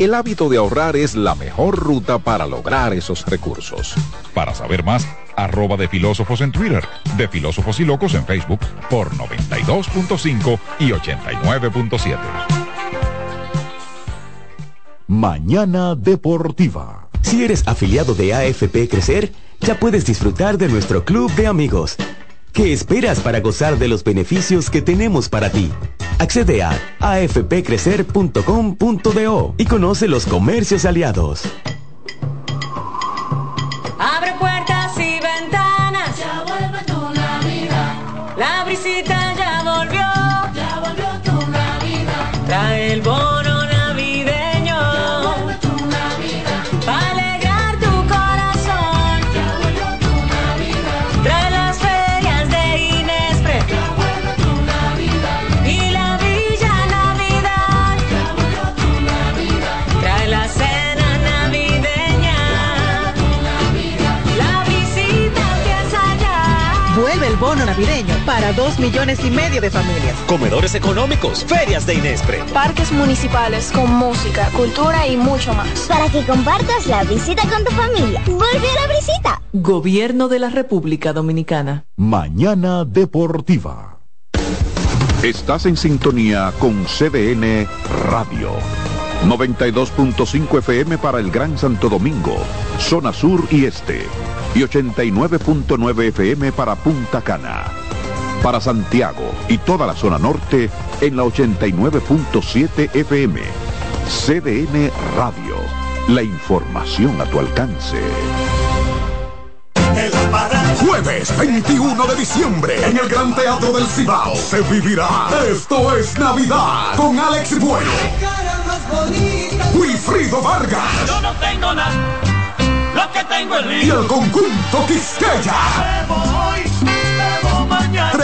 El hábito de ahorrar es la mejor ruta para lograr esos recursos. Para saber más, arroba de filósofos en Twitter, de filósofos y locos en Facebook por 92.5 y 89.7. Mañana Deportiva. Si eres afiliado de AFP Crecer, ya puedes disfrutar de nuestro club de amigos. ¿Qué esperas para gozar de los beneficios que tenemos para ti? Accede a afpcrecer.com.do y conoce los comercios aliados. Para dos millones y medio de familias. Comedores económicos, ferias de Inespre. Parques municipales con música, cultura y mucho más. Para que compartas la visita con tu familia. Vuelve a la visita. Gobierno de la República Dominicana. Mañana Deportiva. Estás en sintonía con CDN Radio. 92.5 FM para el Gran Santo Domingo, zona sur y este. Y 89.9 FM para Punta Cana. Para Santiago y toda la zona norte en la 89.7 FM. CDN Radio. La información a tu alcance. Jueves 21 de diciembre en el Gran Teatro del Cibao se vivirá Esto es Navidad con Alex Bueno, Wilfrido Vargas Yo no tengo nada, lo que tengo es y el conjunto Quisqueya.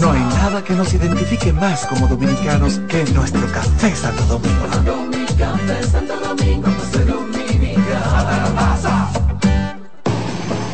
No hay nada que nos identifique más como dominicanos que nuestro café Santo Domingo. Santo Domingo, pues.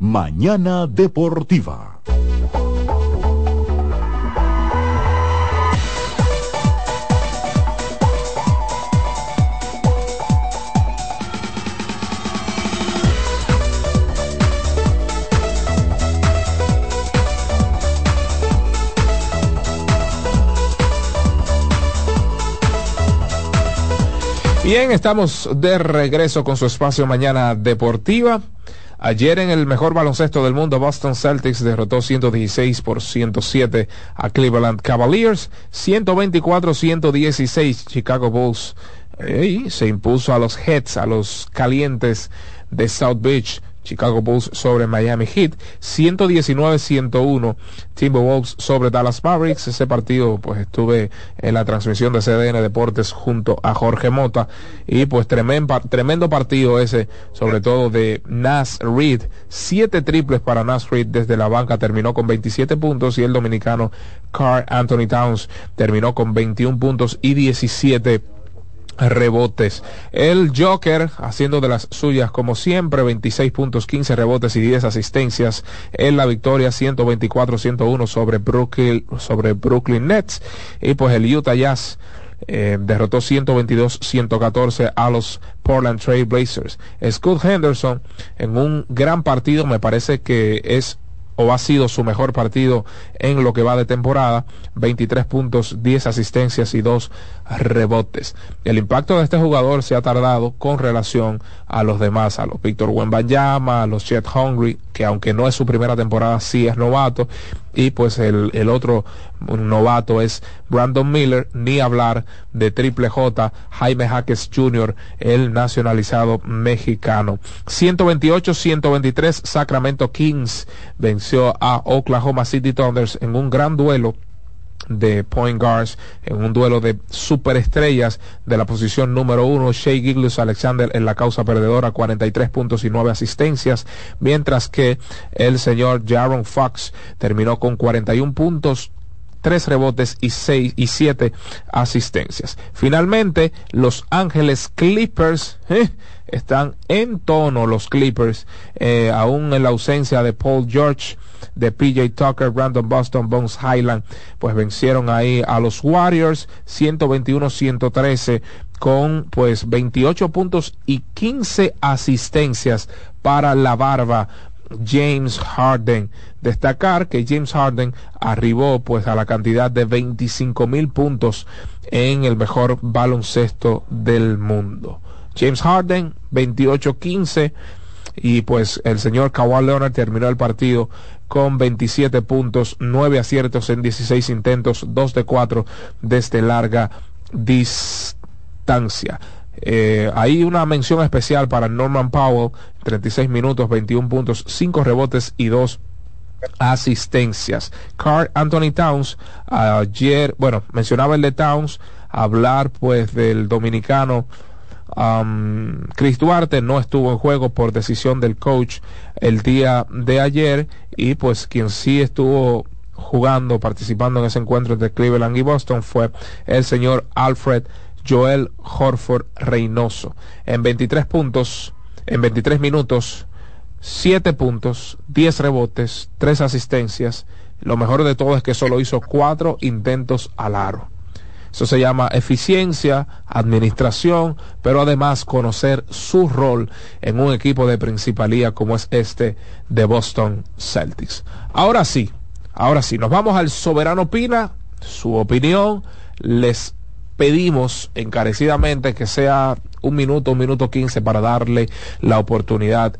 Mañana Deportiva. Bien, estamos de regreso con su espacio Mañana Deportiva. Ayer en el mejor baloncesto del mundo, Boston Celtics derrotó 116 por 107 a Cleveland Cavaliers, 124-116 Chicago Bulls. y se impuso a los Heads, a los calientes de South Beach Chicago Bulls sobre Miami Heat, 119-101 Timberwolves sobre Dallas Mavericks. Ese partido pues estuve en la transmisión de CDN Deportes junto a Jorge Mota y pues tremendo, tremendo partido ese, sobre todo de Nas Reed. Siete triples para Nas Reed desde la banca, terminó con 27 puntos y el dominicano Carl Anthony Towns terminó con 21 puntos y 17 rebotes. El Joker haciendo de las suyas como siempre, 26 puntos, 15 rebotes y 10 asistencias en la victoria 124-101 sobre Brooklyn, sobre Brooklyn Nets. Y pues el Utah Jazz eh, derrotó 122-114 a los Portland Trail Blazers. Scott Henderson en un gran partido me parece que es o ha sido su mejor partido en lo que va de temporada, 23 puntos, 10 asistencias y 2 rebotes. El impacto de este jugador se ha tardado con relación a los demás, a los Víctor Wembanyama, a los Chet Hungry, que aunque no es su primera temporada, sí es novato, y pues el, el otro novato es Brandon Miller, ni hablar de Triple J, Jaime Jaques Jr., el nacionalizado mexicano. 128-123 Sacramento Kings venció a Oklahoma City Thunders en un gran duelo de point guards en un duelo de superestrellas de la posición número uno. Shea Gilgus Alexander en la causa perdedora, 43 puntos y 9 asistencias, mientras que el señor Jaron Fox terminó con 41 puntos, tres rebotes y seis y siete asistencias. Finalmente, Los Ángeles Clippers eh, están en tono los Clippers, eh, aún en la ausencia de Paul George de PJ Tucker, Brandon Boston, Bones Highland, pues vencieron ahí a los Warriors 121-113 con pues 28 puntos y 15 asistencias para la barba James Harden. Destacar que James Harden arribó pues a la cantidad de 25 mil puntos en el mejor baloncesto del mundo. James Harden 28-15 y pues el señor Kawhi Leonard terminó el partido con 27 puntos, 9 aciertos en 16 intentos, 2 de 4 desde larga distancia. Eh, hay una mención especial para Norman Powell, 36 minutos, 21 puntos, 5 rebotes y 2 asistencias. Carl Anthony Towns, ayer, bueno, mencionaba el de Towns, hablar pues del dominicano Um, Chris Duarte no estuvo en juego por decisión del coach el día de ayer y pues quien sí estuvo jugando, participando en ese encuentro entre Cleveland y Boston fue el señor Alfred Joel Horford Reynoso. En 23 puntos, en 23 minutos, 7 puntos, 10 rebotes, 3 asistencias. Lo mejor de todo es que solo hizo 4 intentos al aro. Eso se llama eficiencia, administración, pero además conocer su rol en un equipo de principalía como es este de Boston Celtics. Ahora sí, ahora sí, nos vamos al Soberano Pina, su opinión. Les pedimos encarecidamente que sea un minuto, un minuto quince para darle la oportunidad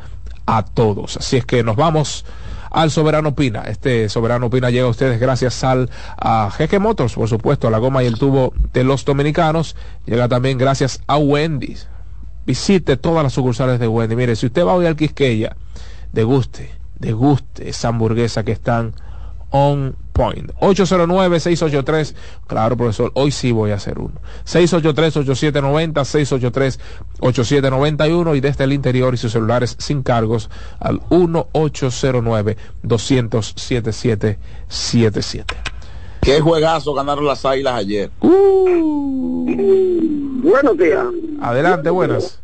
a todos. Así es que nos vamos al Soberano Pina. Este Soberano Pina llega a ustedes gracias al a Motors, por supuesto, a la goma y el tubo de los dominicanos. Llega también gracias a Wendy's. Visite todas las sucursales de Wendy. Mire, si usted va hoy al Quisqueya, deguste, deguste esa hamburguesa que están on point. 809-683, claro profesor, hoy sí voy a hacer uno. 683-8790, 683-8791 y desde el interior y sus celulares sin cargos al 1809-200-7777. Qué juegazo ganaron las águilas ayer. Uh. Buenos días. Adelante, buenas.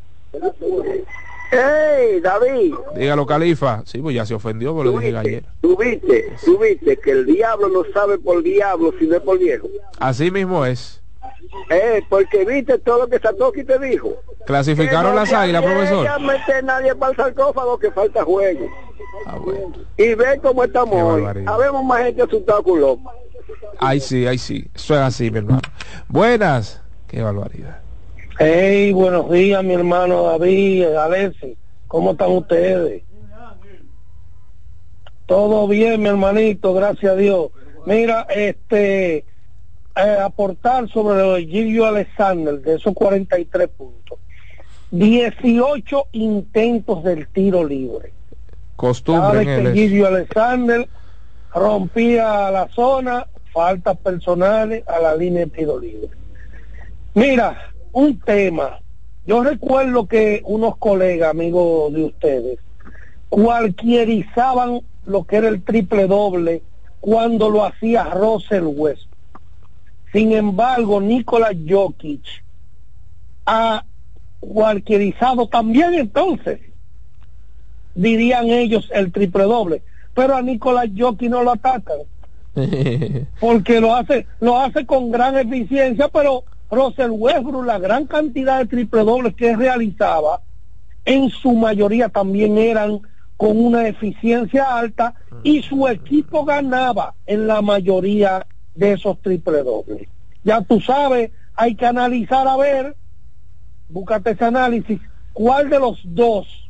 ¡Hey, David! Dígalo, Califa. Sí, pues ya se ofendió, pero lo dije ayer. ¿Tú viste, tú viste que el diablo no sabe por diablo si no es por viejo. Así mismo es. Eh, porque viste todo lo que Satoki te dijo. Clasificaron las águilas, profesor. No meter nadie para el sarcófago que falta juego. Ah, bueno. Y ve cómo estamos hoy. Habemos más gente asustada con loco. Ay, sí, ay, sí. Eso es así, mi hermano. Buenas. Qué barbaridad. Hey, buenos días, mi hermano David, Alexi. ¿Cómo están ustedes? Todo bien, mi hermanito, gracias a Dios. Mira, este, eh, aportar sobre lo de Gilio Alexander, de esos 43 puntos. 18 intentos del tiro libre. Cada Costumbre vez en que Gilio Alexander rompía la zona, faltas personales a la línea de tiro libre. Mira, un tema. Yo recuerdo que unos colegas, amigos de ustedes, cualquierizaban lo que era el triple doble cuando lo hacía Russell West. Sin embargo, Nikola Jokic ha cualquierizado también entonces, dirían ellos, el triple doble. Pero a Nikola Jokic no lo atacan porque lo hace lo hace con gran eficiencia pero Russell Westbrook la gran cantidad de triple dobles que realizaba en su mayoría también eran con una eficiencia alta y su equipo ganaba en la mayoría de esos triple dobles ya tú sabes hay que analizar a ver búscate ese análisis cuál de los dos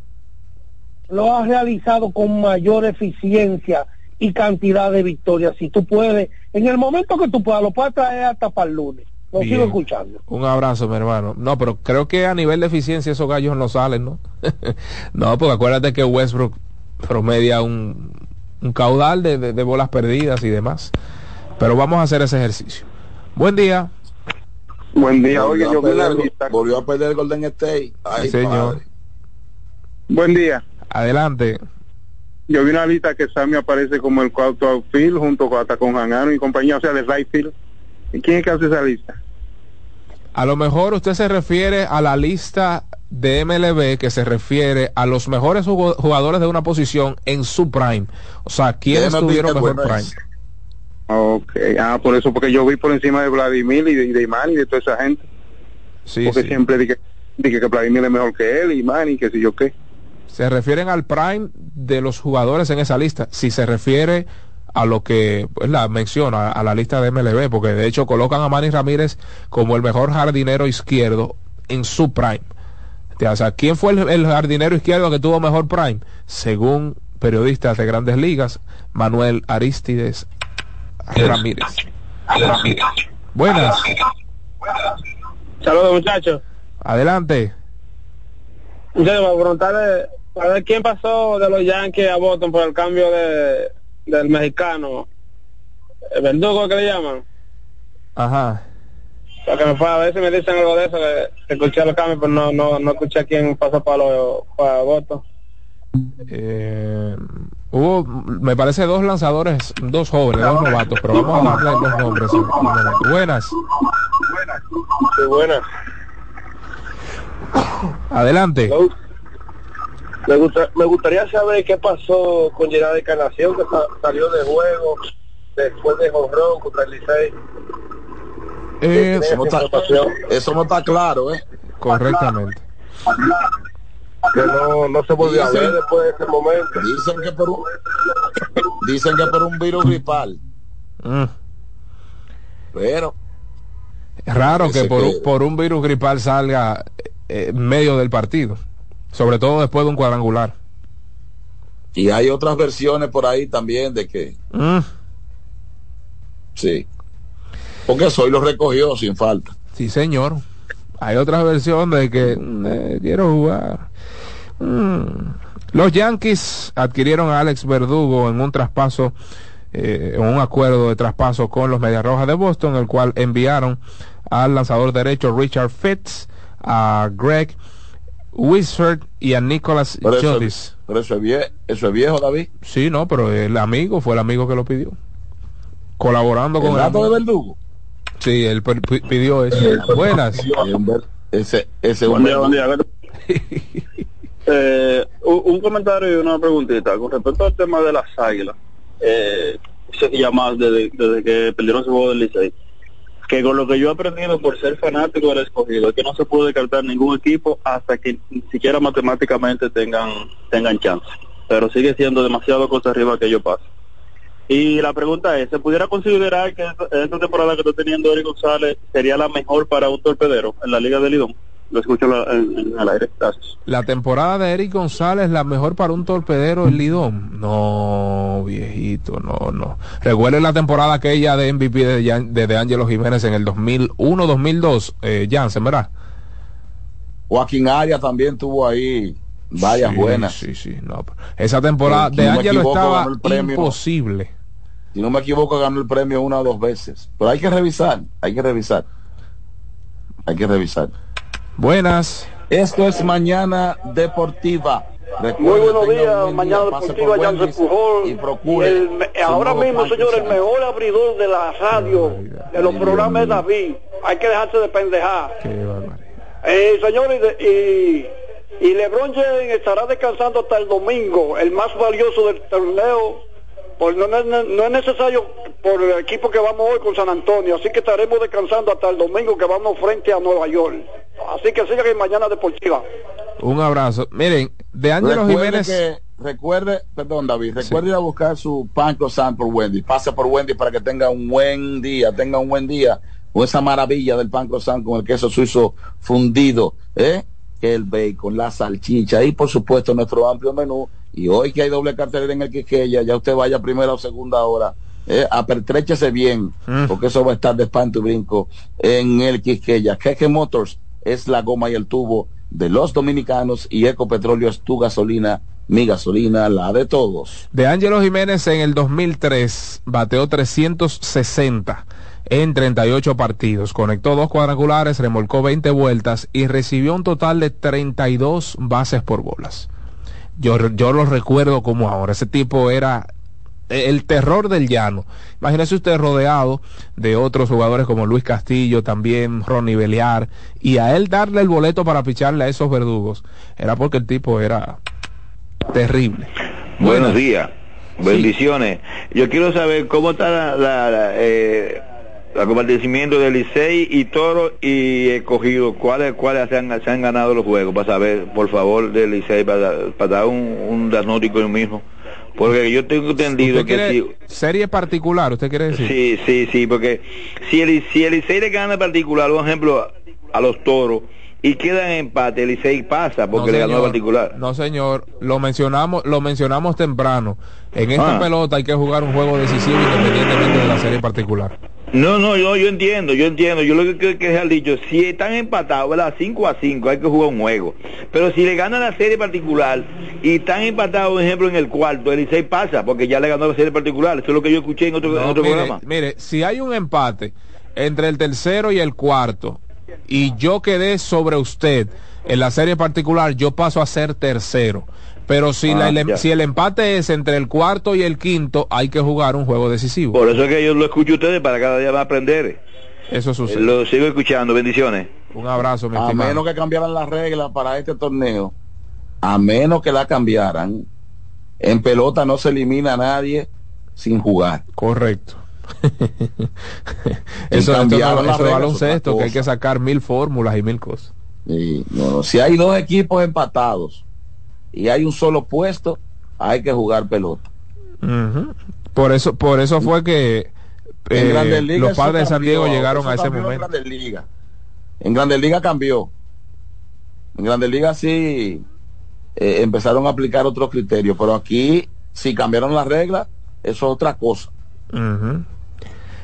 lo ha realizado con mayor eficiencia y cantidad de victorias. Si tú puedes, en el momento que tú puedas, lo puedes traer hasta para el lunes. Lo Bien. sigo escuchando. Un abrazo, mi hermano. No, pero creo que a nivel de eficiencia esos gallos no salen, ¿no? no, porque acuérdate que Westbrook promedia un, un caudal de, de- de bolas perdidas y demás. Pero vamos a hacer ese ejercicio. Buen día. Buen día, Volvió oye, a yo vi la perder- lista. Volvió a perder el Golden State. Ay, Sí, señor. padre. Buen día. Adelante. Yo vi una lista que Sammy aparece como el cuarto outfield junto con, hasta con Hangano y compañía, o sea, de right field. ¿Y quién es que hace esa lista? A lo mejor usted se refiere a la lista de MLB que se refiere a los mejores jugadores de una posición en su prime. O sea, ¿quiénes tuvieron mejor prime? Ok, ah, por eso, porque yo vi por encima de Vladimir y de, y de Imán y de toda esa gente. Sí, porque sí. siempre dije, dije que Vladimir es mejor que él, y que si yo qué. Se refieren al prime de los jugadores en esa lista. Si se refiere a lo que pues, la menciona, a la lista de MLB, porque de hecho colocan a Manny Ramírez como el mejor jardinero izquierdo en su prime. O sea, ¿quién fue el, el jardinero izquierdo que tuvo mejor prime? Según periodistas de grandes ligas, Manuel Aristides Ramírez. Buenas, Saludos, muchachos. adelante. Muchachos, para preguntarle, para ver quién pasó de los Yankees a Boston por el cambio de, del mexicano. El verdugo que le llaman. Ajá. Para que me pueda a ver si me dicen algo de eso, que, escuché los cambios, pero no, no, no escuché quién pasó para, los para Boston. Eh, hubo, me parece, dos lanzadores, dos jóvenes, dos novatos, pero vamos a darle los nombres. Buenas, Sí, buenas. adelante. Me, gusta, me gustaría saber qué pasó con Gerard Encarnación, que sa- salió de juego después de Jonrón contra el Licey. Eh, Eso, no está, eso no está claro, ¿eh? correctamente. Que no, no se volvió a ver después de ese momento. Dicen que por un, dicen que por un virus gripal. Mm. Pero Es raro que por, que- un- por un virus gripal salga eh, en medio del partido, sobre todo después de un cuadrangular. y hay otras versiones por ahí también de que Mm. sí. Porque Soy lo recogió sin falta. Sí, señor. Hay otra versión de que mm, eh, quiero jugar. Mm. Los Yankees adquirieron a Alex Verdugo en un traspaso, eh, en un acuerdo de traspaso con los Medias Rojas de Boston, el cual enviaron al lanzador derecho Richard Fitz, a Greg Wishford y a Nicholas Pero eso, Jones. pero eso es viejo, eso es viejo, David. Sí, no, pero el amigo fue el amigo que lo pidió. Colaborando con El el dato de verdugo. Sí, él pi- pi- pidió eso. Buenas. Ese, ese Buen día, buen día. Eh, un, comentario y una preguntita con respecto al tema de las águilas. Eh, ya más desde, desde que perdieron su juego del Licey. Que con lo que yo he aprendido por ser fanático del escogido es que no se puede descartar ningún equipo hasta que ni siquiera matemáticamente tengan tengan chance. Pero sigue siendo demasiado cosa arriba que yo paso. Y la pregunta es, ¿se pudiera considerar que esta, esta temporada que está teniendo Eric González sería la mejor para un torpedero en la Liga de Lidón? Lo escucho en, en el aire. Gracias. La temporada de Eric González, la mejor para un torpedero el Lidón. No, viejito, no, no. Recuerden la temporada aquella de MVP de, de, de Ángelo Jiménez en el 2001-2002, eh, Jansen, ¿verdad? Joaquín Arias también tuvo ahí varias Sí, buenas. Sí, sí, no. Esa temporada Si de no equivoco, estaba ganó el premio. imposible. Si no me equivoco, ganó el premio una o dos veces. Pero hay que revisar, hay que revisar. Hay que revisar. Buenas. Esto es Mañana Deportiva. Muy buenos días, buen mañana día, deportiva, por Jansen Pujol. Y procure. El ahora mismo, señor, el mejor abridor de la radio, de los programas de David. Hay que dejarse de pendejar. Eh, señor, y, de- y, y LeBron James estará descansando hasta el domingo, el más valioso del torneo. Pues no, no- no- es necesario por el equipo que vamos hoy con San Antonio, así que estaremos descansando hasta el domingo que vamos frente a Nueva York. Así que siga en Mañana Deportiva. Un abrazo. Miren, de Ángelo Jiménez. que- recuerde, perdón David, recuerde ir a buscar su pan croissant por Wendy. Pase por Wendy para que tenga un buen día, tenga un buen día con esa maravilla del pan croissant con el queso suizo fundido, ¿eh? El bacon, la salchicha y por supuesto nuestro amplio menú. Y hoy que hay doble cartelera en el Quiqueya, ya usted vaya a primera o segunda hora. Eh, apertréchese bien, porque eso va a estar de espanto y brinco en el Quisqueya. Jeje Motors es la goma y el tubo de los dominicanos y Ecopetróleo es tu gasolina, mi gasolina, la de todos. De Ángelo Jiménez en el 2003 bateó 360 en 38 partidos, conectó dos cuadrangulares, remolcó 20 vueltas y recibió un total de 32 bases por bolas. Yo, yo lo recuerdo como ahora, ese tipo era el terror del llano. Imagínese usted rodeado de otros jugadores como Luis Castillo, también Ronnie Beliar, y a él darle el boleto para picharle a esos verdugos, era porque el tipo era terrible. Buenos días, bendiciones. Yo quiero saber cómo está la, la, la, eh, el acontecimiento de Licey y Toro y Escogido. ¿Cuáles cuáles se han, se han ganado los juegos? Para saber, por favor, de Licey, para, para dar un, un diagnóstico yo mismo. Porque yo tengo entendido ¿Usted que si, serie particular, usted quiere decir? Sí, sí, sí, porque si el, si el Licey le gana particular, por ejemplo, a, a los toros y queda en empate, el Licey pasa porque No, le ganó señor. particular. No, señor, lo mencionamos, lo mencionamos temprano. En esta Ah. pelota hay que jugar un juego decisivo independientemente de la serie particular. No, no, yo, yo entiendo, yo entiendo. Yo lo que creo que es al dicho, si están empatados, ¿verdad? 5 a 5, hay que jugar un juego. Pero si le gana la serie particular y están empatados, por ejemplo, en el cuarto, el Licey pasa porque ya le ganó la serie particular. Eso es lo que yo escuché en otro, en No, otro mire, programa. mire, si hay un empate entre el tercero y el cuarto y yo quedé sobre usted en la serie particular, yo paso a ser tercero. Pero si, Ah, la- el, ya. si el empate es entre el cuarto y el quinto, hay que jugar un juego decisivo. Por eso es que yo lo escucho a ustedes para cada día más aprender. Eso sucede. Eh, Lo sigo escuchando, bendiciones. Un abrazo, mi A estimado. menos que cambiaran las reglas para este torneo, a menos que la cambiaran, en pelota no se elimina a nadie sin jugar. Correcto. Eso, cambiaron no- las eso es reglas, baloncesto, que hay que sacar mil fórmulas y mil cosas. Sí, no, no. Si hay dos equipos empatados y hay un solo puesto, hay que jugar pelota. Por eso, por eso fue que eh, los padres de San cambió, Diego llegaron a ese momento. En Grandes Ligas. En Grandes Ligas cambió. En Grandes Ligas sí eh, empezaron a aplicar otros criterios, pero aquí si cambiaron las reglas, eso es otra cosa.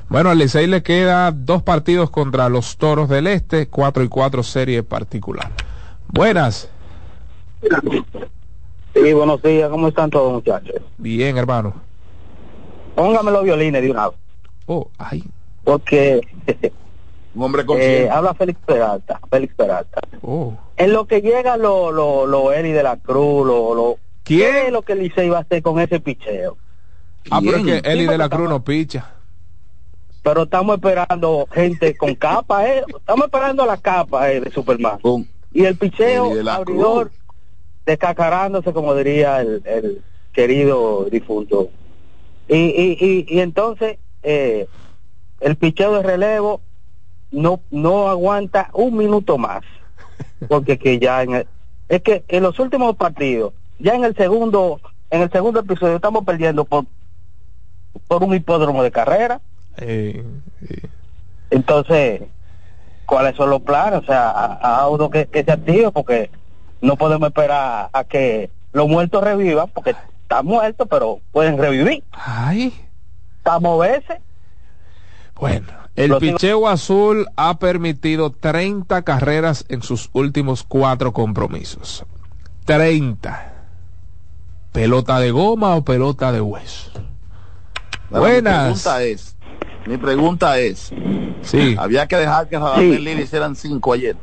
Bueno, al Licey le queda dos partidos contra los Toros del Este, 4 y 4 serie particular. Buenas. Sí, buenos días, ¿cómo están todos muchachos? Bien, hermano. Póngame los violines de una vez. Oh, ay. Porque un hombre eh, habla Félix Peralta, Félix Peralta. Oh. En lo que llega lo, lo, lo Eli de la Cruz, lo, lo ¿qué es lo que Licey va a hacer con ese picheo? Ah, pero es que Eli de la Cruz no picha. Pero estamos esperando gente con capa, eh. Estamos esperando la capa eh, de Superman. Y el picheo abridor descacarándose, como diría el, el querido difunto. Y, y, y, y entonces eh, el picheo de relevo no no aguanta un minuto más. Porque que ya en el- es que en los últimos partidos, ya en el segundo en el segundo episodio estamos perdiendo por por un hipódromo de carrera. Eh, Entonces, cuáles son los planes, o sea, a, a uno que, que se active, porque no podemos esperar a que los muertos revivan, porque están muertos, pero pueden revivir. Ay. Estamos veces. Bueno, el Los- picheo azul ha permitido 30 carreras en sus últimos cuatro compromisos. 30. ¿Pelota de goma o pelota de hueso? Bueno, Buenas. Mi pregunta es, mi pregunta es, Sí. había que dejar que Radamel Lili hicieran cinco ayer.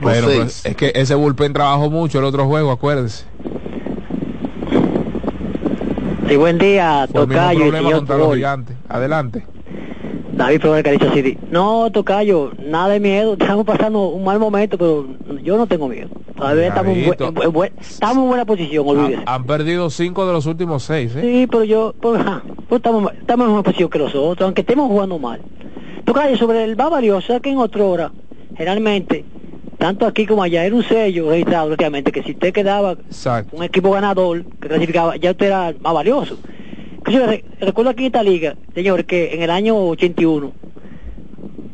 O Bueno, pues, es que ese bullpen trabajó mucho el otro juego, acuérdese. Sí, buen día, Fue el mismo Tocayo y contra los gigantes. Adelante. David Flores Caricho City. No, Tocayo, nada de miedo. Estamos pasando un mal momento, pero yo no tengo miedo. Todavía estamos en, buen- en buen- en buen- estamos en buena posición, olvídese. Han perdido cinco de los últimos seis, ¿eh? Sí, pero yo, pues, ajá, pues estamos, estamos en mejor posición que los otros, aunque estemos jugando mal. Tocayo, sobre el más valioso, ¿sabes que en otra hora, generalmente, tanto aquí como allá, era un sello registrado prácticamente, que si usted quedaba Exacto. un equipo ganador que clasificaba, ya usted era más valioso. Recuerdo aquí en esta liga, señor, que en el año 81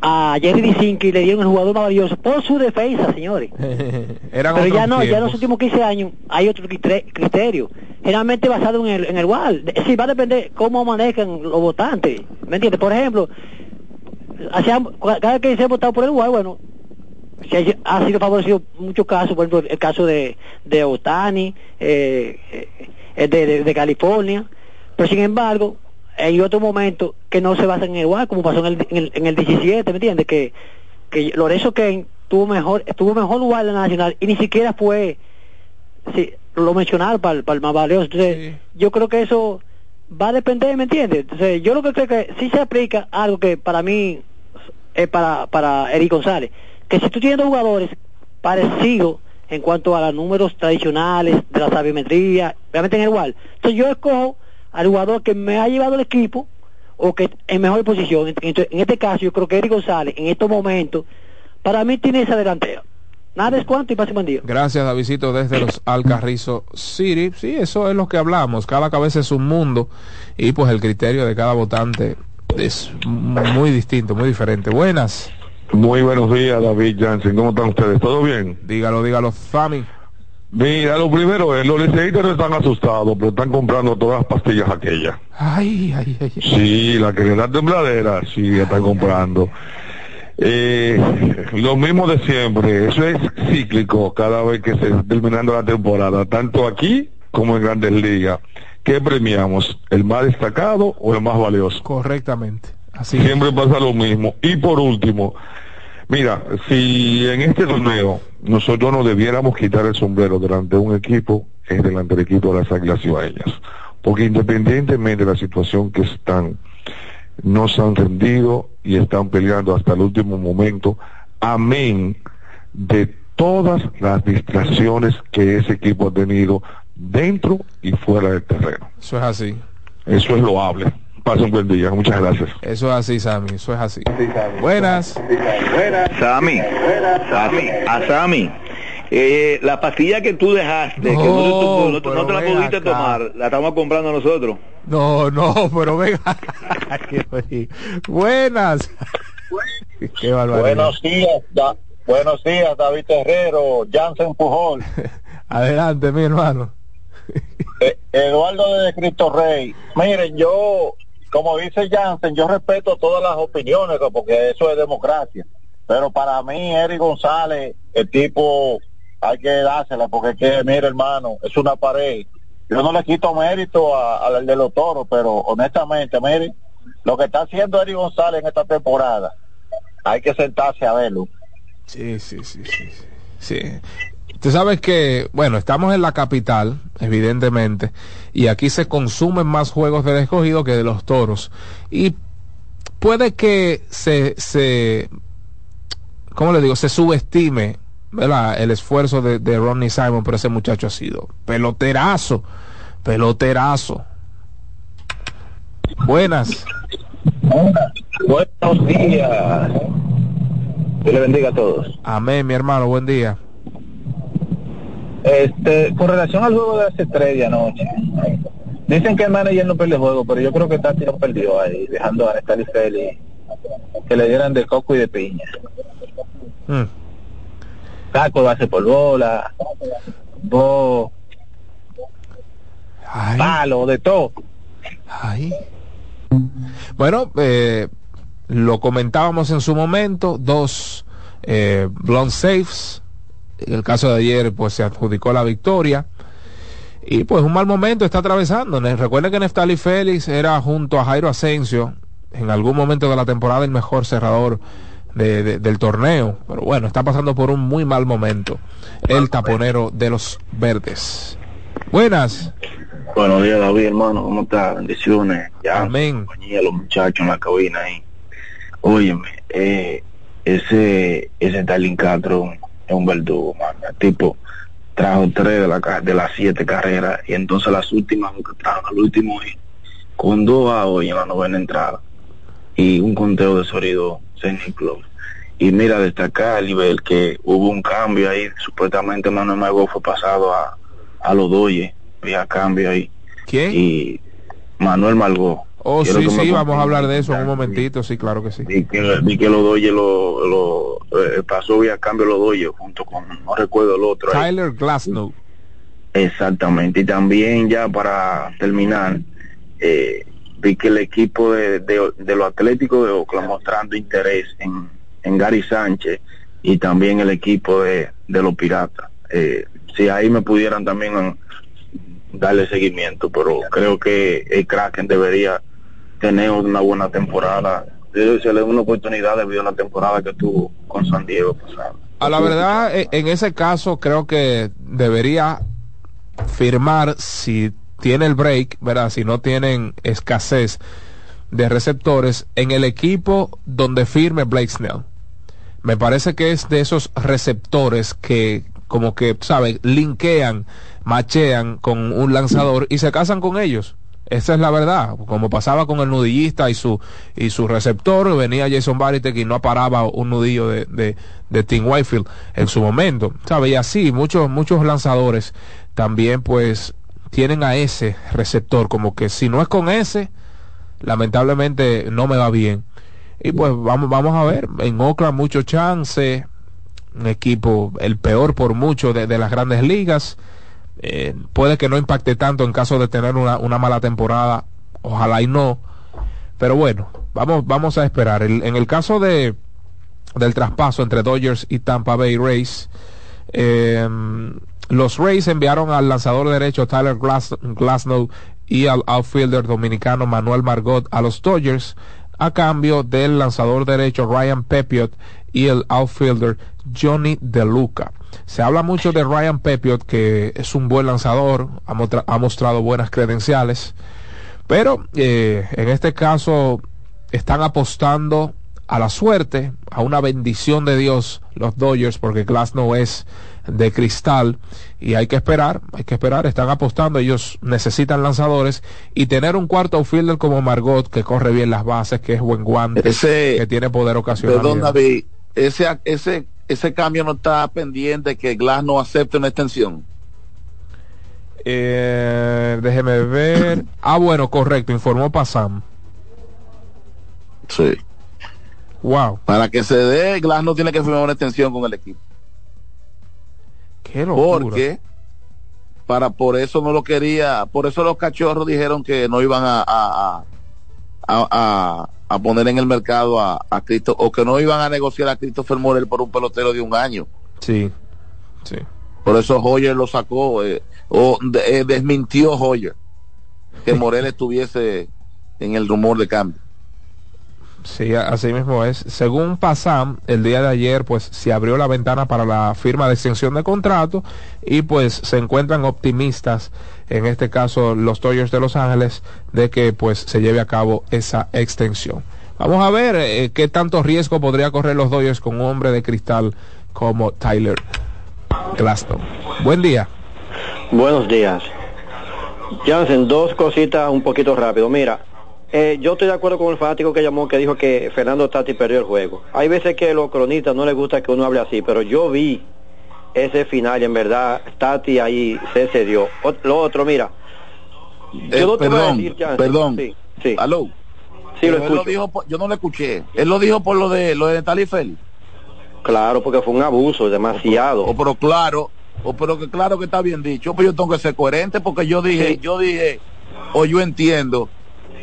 a Jerry DeCinqui le dieron el jugador más valioso por su defensa, señores. Eran Pero ya no, ya en los últimos 15 años hay otro criterio, generalmente basado en el, en el WAL. Es decir, va a depender cómo manejan los votantes. ¿Me entiendes? Por ejemplo, hacían- cada que se ha votado por el WAL, bueno, se ha, ha sido favorecido muchos casos, por ejemplo, el caso de, de Otani, eh, eh, de, de- de California, pero sin embargo, hay otros momentos que no se basan en el WAR, como pasó en el, en el, en el 17, ¿me entiendes? Que, que Lorenzo Kane tuvo mejor, tuvo mejor lugar en la nacional y ni siquiera fue, sí, lo mencionaron para, el- para el más valioso. Entonces, yo creo que eso va a depender, ¿me entiendes? Entonces, yo lo que creo que sí se aplica algo que para mí es para, para Eric González, que si tú tienes dos jugadores parecidos en cuanto a los números tradicionales de la sabimetría, realmente en el igual, entonces yo escojo al jugador que me ha llevado el equipo o que en mejor posición. Entonces, en este caso, yo creo que Eric González, en estos momentos, para mí tiene esa delantera. Nada es cuanto y pase buen día. Gracias, Davidito, desde los Alcarrizo City. Sí, eso es lo que hablamos. Cada cabeza es un mundo y pues el criterio de cada votante es muy distinto, muy diferente. Buenas. Muy buenos días, David Jansen. ¿Cómo están ustedes? ¿Todo bien? Dígalo, dígalo, Fami. Mira, lo primero es, los liceístas no están asustados, pero están comprando todas las pastillas aquellas. Ay, ay, ay. Sí, la que le da tembladera, sí, están comprando. Eh, lo mismo de siempre, eso es cíclico cada vez que se terminando la temporada, tanto aquí como en Grandes Ligas. ¿Qué premiamos? ¿El más destacado o el más valioso? Correctamente. Así Siempre pasa lo mismo. Y por último, mira, si en este torneo nosotros no debiéramos quitar el sombrero delante de un equipo, es delante del equipo de las Águilas Cibaeñas. Porque independientemente de la situación que están, no se han rendido y están peleando hasta el último momento, amén de todas las distracciones que ese equipo ha tenido dentro y fuera del terreno. Eso es así. Eso es loable. Pase un buen día. Muchas gracias. Eso es así, Sammy. Eso es así. Buenas. Sammy, Sammy, a Sammy. Eh, la pastilla que tú dejaste, que no, te, No, no te- no pero te la pudiste acá. tomar, la estamos comprando nosotros. No, no, pero venga. Buenas. Qué. Buenos días, Da- buenos días, David Terrero, Jansen Pujol, Adelante, mi hermano. Eh, Eduardo de Cristo Rey. Miren, yo, como dice Jansen, yo respeto todas las opiniones, porque eso es democracia. Pero para mí, Eric González, el tipo, hay que dársela, porque que, mire, hermano, es una pared. Yo no le quito mérito a- al de los toros, pero honestamente, mire, lo que está haciendo Eric González en esta temporada, hay que sentarse a verlo. Sí, sí, sí, sí. Sí. Tú sabes que, bueno, estamos en la capital, evidentemente, y aquí se consumen más juegos del escogido que de los toros. Y puede que se, se ¿cómo le digo? Se subestime, ¿verdad? El esfuerzo de, de Ronnie Simon, pero ese muchacho ha sido peloterazo, peloterazo. Buenas. Buenos días. Dios le bendiga a todos. Amén, mi hermano, buen día. Este, con relación al juego de hace tres de anoche, dicen que el manager no pierde el juego, pero yo creo que Tati lo perdió ahí, dejando a Nestali Feli que le dieran de coco y de piña. Mm. Caco base por bola, bo, palo, de todo. Ay. Bueno, eh, lo comentábamos en su momento, dos eh, blonde safes. En el caso de ayer, pues se adjudicó la victoria. Y pues un mal momento está atravesando. Recuerden que Neftali Félix era junto a Jairo Asensio, en algún momento de la temporada, el mejor cerrador de- de- del torneo. Pero bueno, está pasando por un muy mal momento. El taponero de los verdes. Buenas. Buenos días, David, hermano. ¿Cómo estás? Bendiciones. Ya, Amén. compañía, los muchachos en la cabina ahí. Óyeme, eh, ese, ese Castro es un verdugo, man. El tipo trajo tres de, la, de las siete carreras y entonces las últimas que trajo, al último con dos a hoy en la novena entrada y un conteo de sonido St. Club. Y mira, destacar, nivel que hubo un cambio ahí, supuestamente Manuel Mago fue pasado a, a los Doyes, había cambio ahí. ¿Quién? Y Manuel Malgó. Oh, Quiero sí, sí, vamos a hablar de eso en un momentito, sí, claro que sí. Vi que, vi que los lo, lo eh, pasó vía cambio los Doyes junto con, no recuerdo el otro. ahí. Tyler Glasnow. Exactamente. Y también ya para terminar, eh, vi que el equipo de, de, de los Atléticos de Oakland mostrando interés en, en Gary Sánchez y también el equipo de, de los Piratas. Eh, si ahí me pudieran también mm, darle seguimiento, pero creo que el Kraken debería tener una buena temporada. Debe ser una oportunidad debido a la temporada que tuvo con San Diego. A la verdad, e- en ese caso creo que debería firmar si tiene el break, ¿verdad? Si no tienen escasez de receptores en el equipo donde firme Blake Snell. Me parece que es de esos receptores que como que, ¿sabes? Linkean, machean con un lanzador y se casan con ellos. Esa es la verdad. Como pasaba con el nudillista y su y su receptor, venía Jason Varitek y no paraba un nudillo de, de, de Tim Whitefield en su momento. ¿Sabe? Y así, muchos, muchos lanzadores también pues tienen a ese receptor, como que si no es con ese, lamentablemente no me va bien. Y pues vamos, vamos a ver, en Oakland mucho chance, un equipo el peor por mucho de, de las grandes ligas. Eh, puede que no impacte tanto en caso de tener una, una mala temporada, ojalá y no. Pero bueno, vamos, vamos a esperar. El- en el caso de del traspaso entre Dodgers y Tampa Bay Rays, eh, los Rays enviaron al lanzador derecho Tyler Glass, y al outfielder dominicano Manuel Margot a los Dodgers a cambio del lanzador derecho Ryan Pepiot y el outfielder Johnny DeLuca. Se habla mucho de Ryan Pepiot, que es un buen lanzador, ha, mostrado buenas credenciales, pero eh, en este caso están apostando a la suerte, a una bendición de Dios los Dodgers, porque Glasnow es de cristal y hay que esperar, hay que esperar, están apostando, ellos necesitan lanzadores y tener un cuarto outfielder como Margot que corre bien las bases, que es buen guante, Ese- que tiene poder ocasional. Perdón. David, ese, ese, ese cambio no está pendiente que Glass no acepte una extensión. Eh, déjeme ver. Ah, bueno, correcto, informó Pasam. Sí. Wow. Para que se dé, Glass no tiene que firmar una extensión con el equipo. Qué locura. Porque para por eso no lo quería, por eso los cachorros dijeron que no iban a a, a, a- a poner en el mercado a, a Cristo o que no iban a negociar a Christopher Morel por un pelotero de un año. Sí, sí. Por eso Hoyer lo sacó eh, o eh, desmintió Hoyer que Morel estuviese en el rumor de cambio. Sí, así mismo es. Según Pasam, el día de ayer, pues se abrió la ventana para la firma de extensión de contrato y pues se encuentran optimistas, en este caso los Dodgers de Los Ángeles, de que pues se lleve a cabo esa extensión. Vamos a ver eh, qué tanto riesgo podría correr los Dodgers con un hombre de cristal como Tyler Glaston. Buen día. Buenos días. Jansen, dos cositas un poquito rápido. Mira, eh, yo estoy de acuerdo con el fanático que llamó que dijo que Fernando Tati perdió el juego. Hay veces que los cronistas no les gusta que uno hable así, pero yo vi ese final en verdad Tati ahí se cedió. Ot- Lo otro, mira. Eh, Yo no te voy a perdón, decir, Jansen. perdón. Sí, sí. Aló. Sí, lo escucho. dijo por- yo no lo escuché. Él lo dijo por lo de lo de Tali Félix. Claro, porque fue un abuso, demasiado. O pero claro, o pero que claro que está bien dicho, pero yo tengo que ser coherente porque yo dije, yo dije, o yo entiendo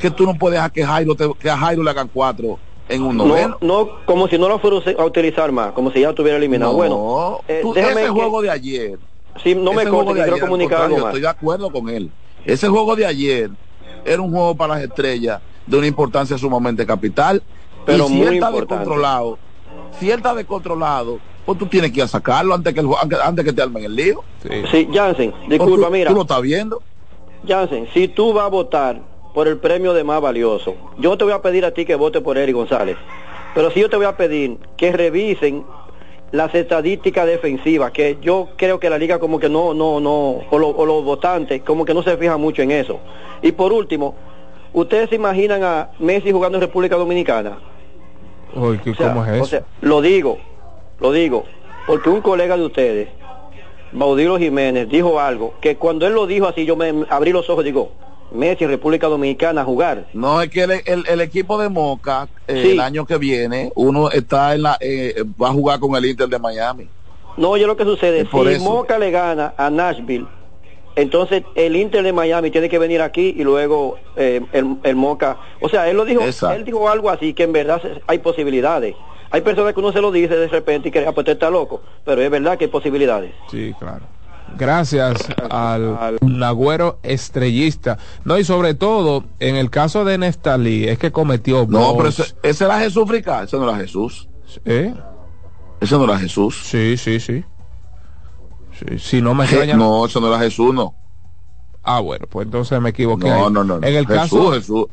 que tú no puedes dejar que Jairo, te- que a Jairo le hagan cuatro en un noveno. No, no, como si no lo fuera a utilizar más, como si ya estuviera eliminado. No, bueno, eh, tú- déjame ese que- juego de ayer. Sí, no me de quiero ayer, al comunicar contrario, algo más. Estoy de acuerdo con él. Ese juego de ayer era un juego para las estrellas de una importancia sumamente capital. Pero y si muy él está importante. descontrolado, si él está descontrolado, pues tú tienes que ir a sacarlo antes que, el, antes, antes que te armen el lío. Sí, Jansen, disculpa, tú, mira. Tú lo estás viendo. Jansen, si tú vas a votar por el premio de más valioso, yo te voy a pedir a ti que vote por Eric González, pero sí yo te voy a pedir que revisen las estadísticas defensivas, que yo creo que la liga como que no, no, no, o, lo- o los votantes como que no se fijan mucho en eso. Y por último, ¿ustedes se imaginan a Messi jugando en República Dominicana? Uy, ¿qué- O sea, ¿cómo es eso? o sea, lo digo, lo digo, porque un colega de ustedes, Baudilo Jiménez, dijo algo que cuando él lo dijo así, yo me abrí los ojos y digo, Messi, República Dominicana a jugar. No, es que el, el- el equipo de Moca, eh, Sí. el año que viene, uno está en la, eh, va a jugar con el Inter de Miami. No, yo lo que sucede, Es por si eso. Moca le gana a Nashville, entonces el Inter de Miami tiene que venir aquí y luego eh, el, el Moca, o sea, él lo dijo, Exacto. él dijo algo así que en verdad hay posibilidades. Hay personas que uno se lo dice de repente y cree, ah, pues está loco, pero es verdad que hay posibilidades. Sí, claro. Gracias al Nagüero estrellista. No, y sobre todo, en el caso de Nestalí, es que cometió No, pero ese, ese era Jesús Fricá, ese no era Jesús. ¿Eh? Ese no era Jesús. Sí, sí, sí. Sí, si no me extraña. No, eso no era Jesús, no. Ah, bueno, pues entonces me equivoqué. No, no, no. no. En el Jesús, caso, Jesús,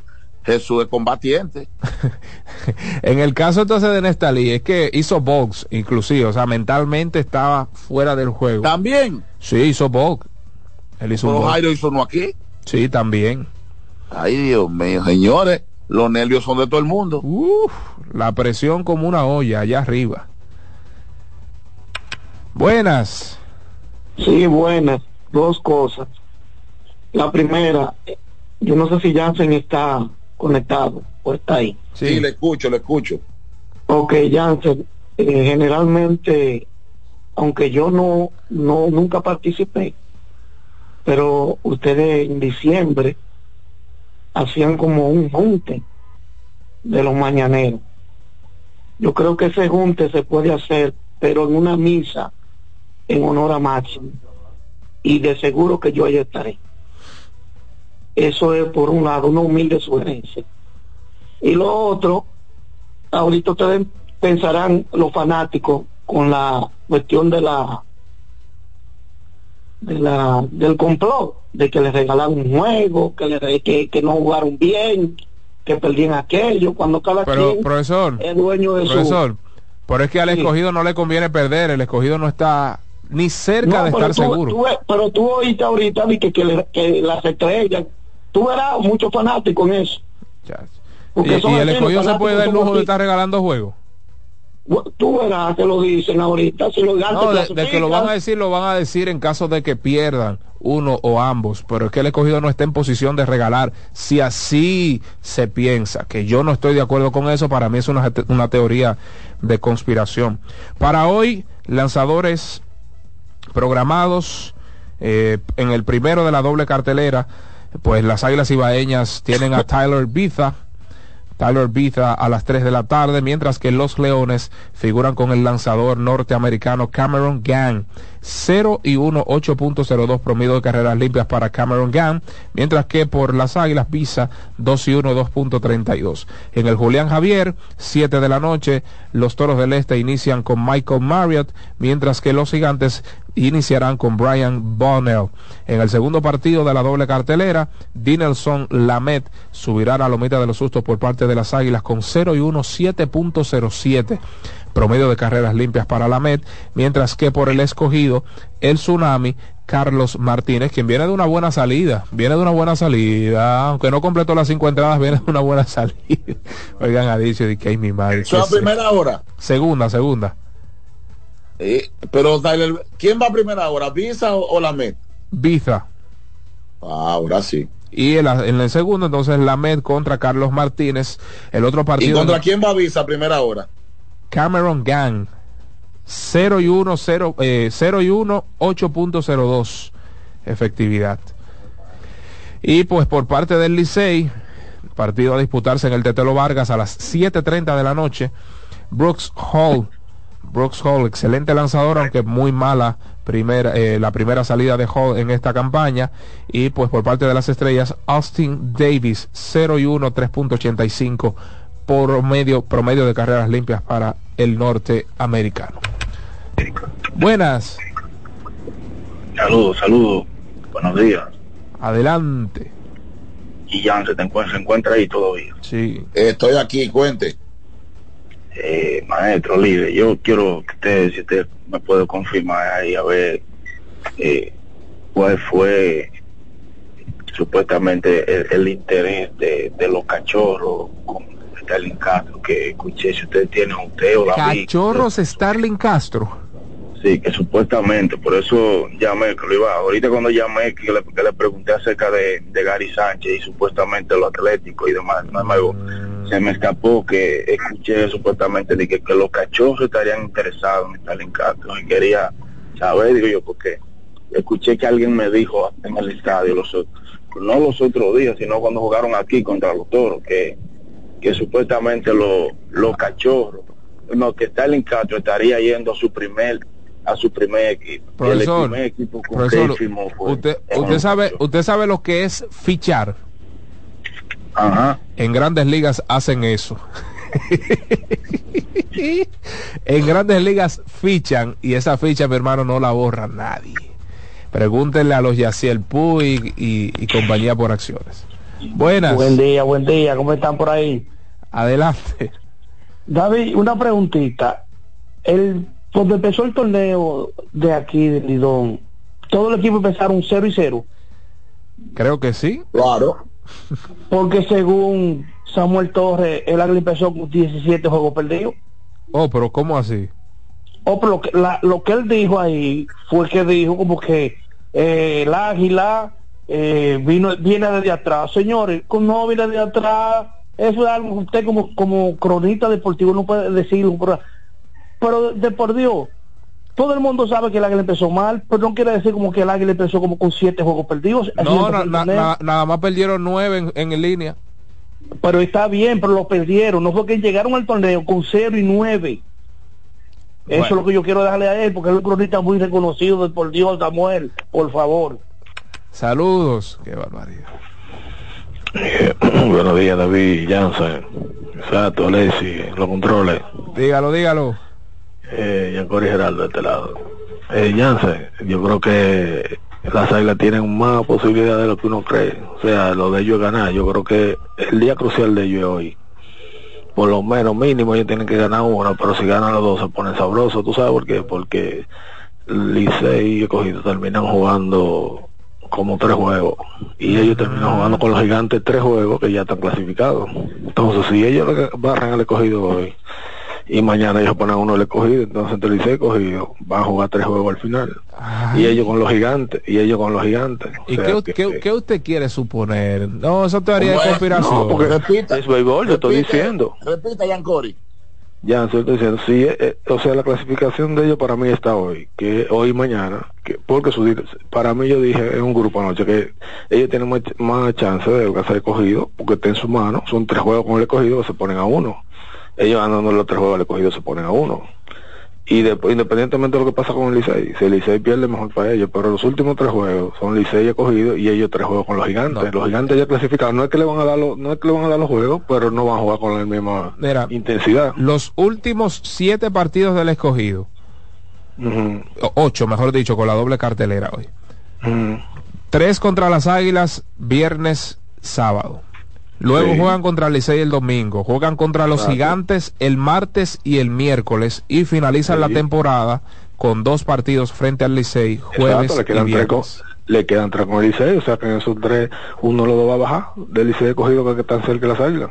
Jesús es combatiente. en el caso entonces de Nestalí, es que hizo box, inclusive, o sea, mentalmente estaba fuera del juego. También. Sí, hizo box. Él hizo un Pero box. Jairo hizo uno aquí. Sí, también. Ay, Dios mío, señores, los nervios son de todo el mundo. Uf, la presión como una olla allá arriba. Buenas. Sí, buenas. Dos cosas. La primera, yo no sé si Jansen está conectado o está ahí. Sí, le escucho, le escucho. Ok, Jansen, eh, generalmente, aunque yo no, no nunca participé, pero ustedes en diciembre hacían como un junte de los mañaneros. Yo creo que ese junte se puede hacer, pero en una misa en honor a Máximo. Y de seguro que yo allí estaré. Eso es por un lado una humilde sugerencia. Y lo otro, ahorita ustedes pensarán los fanáticos con la cuestión de la de la del complot de que les regalaron un juego que, le, que, que no jugaron bien que perdían aquello cuando cada Pero, quien profesor, es dueño de profesor, pero es que al Sí. escogido no le conviene perder, el escogido no está ni su cerca No, de estar tú- seguro. tú- pero tú oíste ahorita vi que, que, le- que las estrellas tú verás muchos fanáticos en eso Y, Porque son y el escogido se puede dar el lujo de estar regalando juegos. tú verás que lo dicen ahorita si gigantes No, de, de que lo van a decir, lo van a decir en caso de que pierdan uno o ambos, pero es que el escogido no está en posición de regalar. Si así se piensa, que yo no estoy de acuerdo con eso, para mí es una, una teoría de conspiración. Para hoy, lanzadores programados eh, en el primero de la doble cartelera, pues las Águilas Ibaeñas tienen a Tyler Biza. Tyler Biza a las 3 de la tarde, mientras que los Leones figuran con el lanzador norteamericano Cameron Gang. 0 y 1, 8.02 promedio de carreras limpias para Cameron Gang, mientras que por las Águilas Biza 2 y 1, 2.32. En el Julián Javier, 7 de la noche, los Toros del Este inician con Michael Marriott, mientras que los Gigantes iniciarán con Brian Bonnell. En el segundo partido de la doble cartelera, Dinelson Lamet subirá a la lomita de los sustos por parte de las Águilas con 0 y 1, 7.07 promedio de carreras limpias para Lamet, mientras que por el escogido, el Tsunami, Carlos Martínez, quien viene de una buena salida, viene de una buena salida, aunque no completó las cinco entradas, viene de una buena salida. Oigan, ha dicho de que hay mi madre. Eso es ¿qué a es primera hora. Segunda, segunda. Eh, pero ¿quién va a primera hora? ¿Visa o, o la Met? Biza. Ah, ahora sí. Y en, la- en el segundo, entonces, Lamed contra Carlos Martínez. El otro ¿Y partido. contra quién va Visa a primera hora? Cameron Gang. 0 y 1, 0, eh, 0 y 1, 8.02 efectividad. Y pues por parte del Licey, partido a disputarse en el Tetelo Vargas a las 7.30 de la noche, Brooks Hall, Brooks Hall, excelente lanzador, aunque muy mala primera, eh, la primera salida de Hall en esta campaña. Y pues por parte de las estrellas, Austin Davis, 0 y 1, 3.85 promedio, promedio de carreras limpias para el norteamericano. Buenas. Saludos, saludos. Buenos días. Adelante. Y Jan se, te encuentra, se encuentra ahí todavía. Sí. Estoy aquí, cuente. Eh, maestro líder, yo quiero que usted, si usted me puede confirmar ahí, a ver eh, cuál fue supuestamente el, el interés de, de los cachorros con Stalin Castro, que escuché si usted tiene un teo. Cachorros Starling Castro. Sí, que supuestamente, por eso llamé, que lo iba, ahorita cuando llamé, que le, que le pregunté acerca de, de Gary Sánchez y supuestamente lo atlético y demás, se me escapó que escuché supuestamente de que, que los cachorros estarían interesados en Stalin Castro y quería saber, digo yo, porque escuché que alguien me dijo en el estadio, los, no los otros días, sino cuando jugaron aquí contra los toros, que, que supuestamente los los cachorros, no, que Stalin Castro estaría yendo a su primer a su primer equipo. Y el Profesor, primer equipo con profesor, firmó fue- usted, usted sabe, usted sabe lo que es fichar. Ajá. En grandes ligas hacen eso. en grandes ligas fichan y esa ficha, mi hermano, no la borra nadie. Pregúntenle a los Yaciel Puig y, y compañía por acciones. Buenas. Buen día, buen día, ¿cómo están por ahí? Adelante. David, una preguntita. El, cuando empezó el torneo de aquí, de Lidón, todo el equipo empezaron 0 y 0, Creo que sí. Claro. porque según Samuel Torres, el Águila empezó con 17 juegos perdidos. Oh, pero ¿cómo así? Oh, pero lo que, la- lo que él dijo ahí fue que dijo como que eh, el Águila eh, vino viene desde atrás. Señores, con no viene de atrás, eso es algo que usted como, como cronista deportivo no puede decirlo. Pero, pero de por Dios, todo el mundo sabe que el Águila empezó mal, pero no quiere decir como que el Águila empezó como con siete juegos perdidos. No, na- na- na- nada más perdieron nueve en, en línea. Pero está bien, pero lo perdieron. No fue que llegaron al torneo con 0 y 9. Eso es lo que yo quiero darle a él, porque es un cronista muy reconocido de por Dios, Samuel, por favor. Saludos. Qué barbaridad. Buenos días, David Jansen. Exacto, Alessi, los controles. Dígalo, dígalo. Eh, Geraldo de este lado. Eh, Jansen, yo creo que las águilas tienen más posibilidad de lo que uno cree. O sea, lo de ellos es ganar. Yo creo que el día crucial de ellos es hoy. Por lo menos mínimo ellos tienen que ganar uno, pero si ganan los dos se ponen sabrosos. ¿Tú sabes por qué? Porque Licey y Cogido terminan jugando como tres juegos y ellos terminan jugando con los gigantes tres juegos que ya están clasificados entonces si ellos le barran al escogido hoy y mañana ellos ponen uno al escogido entonces entre y escogido van a jugar tres juegos al final y ellos con los gigantes y ellos con los gigantes O ¿Y sea qué, que- qué- qué usted quiere suponer? No, eso teoría de conspiración. No, porque repita, es béisbol, yo estoy diciendo. Repita, Yancori. Ya, estoy diciendo, sí, eh, eh, o sea, la clasificación de ellos para mí está hoy, que hoy y mañana, que porque su, para mí yo dije en un grupo anoche que ellos tienen más, más chance de ser escogido, porque está en su mano, son tres juegos con el escogido, se ponen a uno. Ellos ganando los tres juegos al escogido se ponen a uno. Y después, independientemente de lo que pasa con el Licey, si el Licey pierde mejor para ellos, pero los últimos tres juegos son Licey escogido y ellos tres juegos con los gigantes. Los gigantes ya clasificados, no es que le van a dar los, no es que le van a dar los juegos, pero no van a jugar con la misma Mira, intensidad. Los últimos siete partidos del escogido, ocho mejor dicho, con la doble cartelera hoy. Tres contra las Águilas, viernes, sábado. Luego Sí. juegan contra el Licey el domingo, juegan contra los. Gigantes el martes y el miércoles y finalizan la temporada con dos partidos frente al Licey jueves Exacto, le y tres viernes. le quedan tres con el Licey, o sea que en esos tres uno los dos va a bajar del Licey escogido que están cerca de las águilas.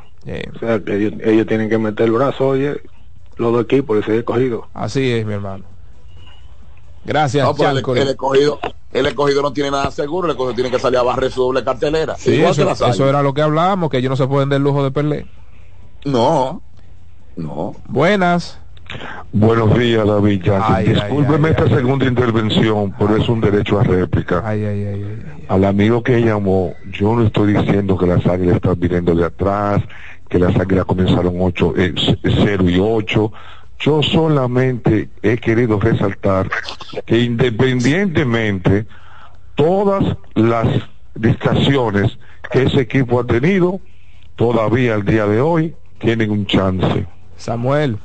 O sea que ellos, ellos tienen que meter el brazo, oye, los dos equipos, el Licey escogido. Así es, mi hermano. Gracias, No, el, el escogido, el escogido no tiene nada seguro, el escogido tiene que salir a barrer su doble cartelera. Sí, eso, era lo que hablábamos, que ellos no se pueden dar el lujo de perder. No, no. Buenas. Buenos días, David. Ay, Discúlpeme ay, esta ay. segunda intervención, pero es un derecho a réplica. Ay, ay, ay, ay. Al amigo que llamó, yo no estoy diciendo que las águilas están viniendo de atrás, que las águilas comenzaron 8, 0 y 8. Yo solamente he querido resaltar que independientemente todas las distracciones que ese equipo ha tenido, todavía al día de hoy tienen un chance. Samuel,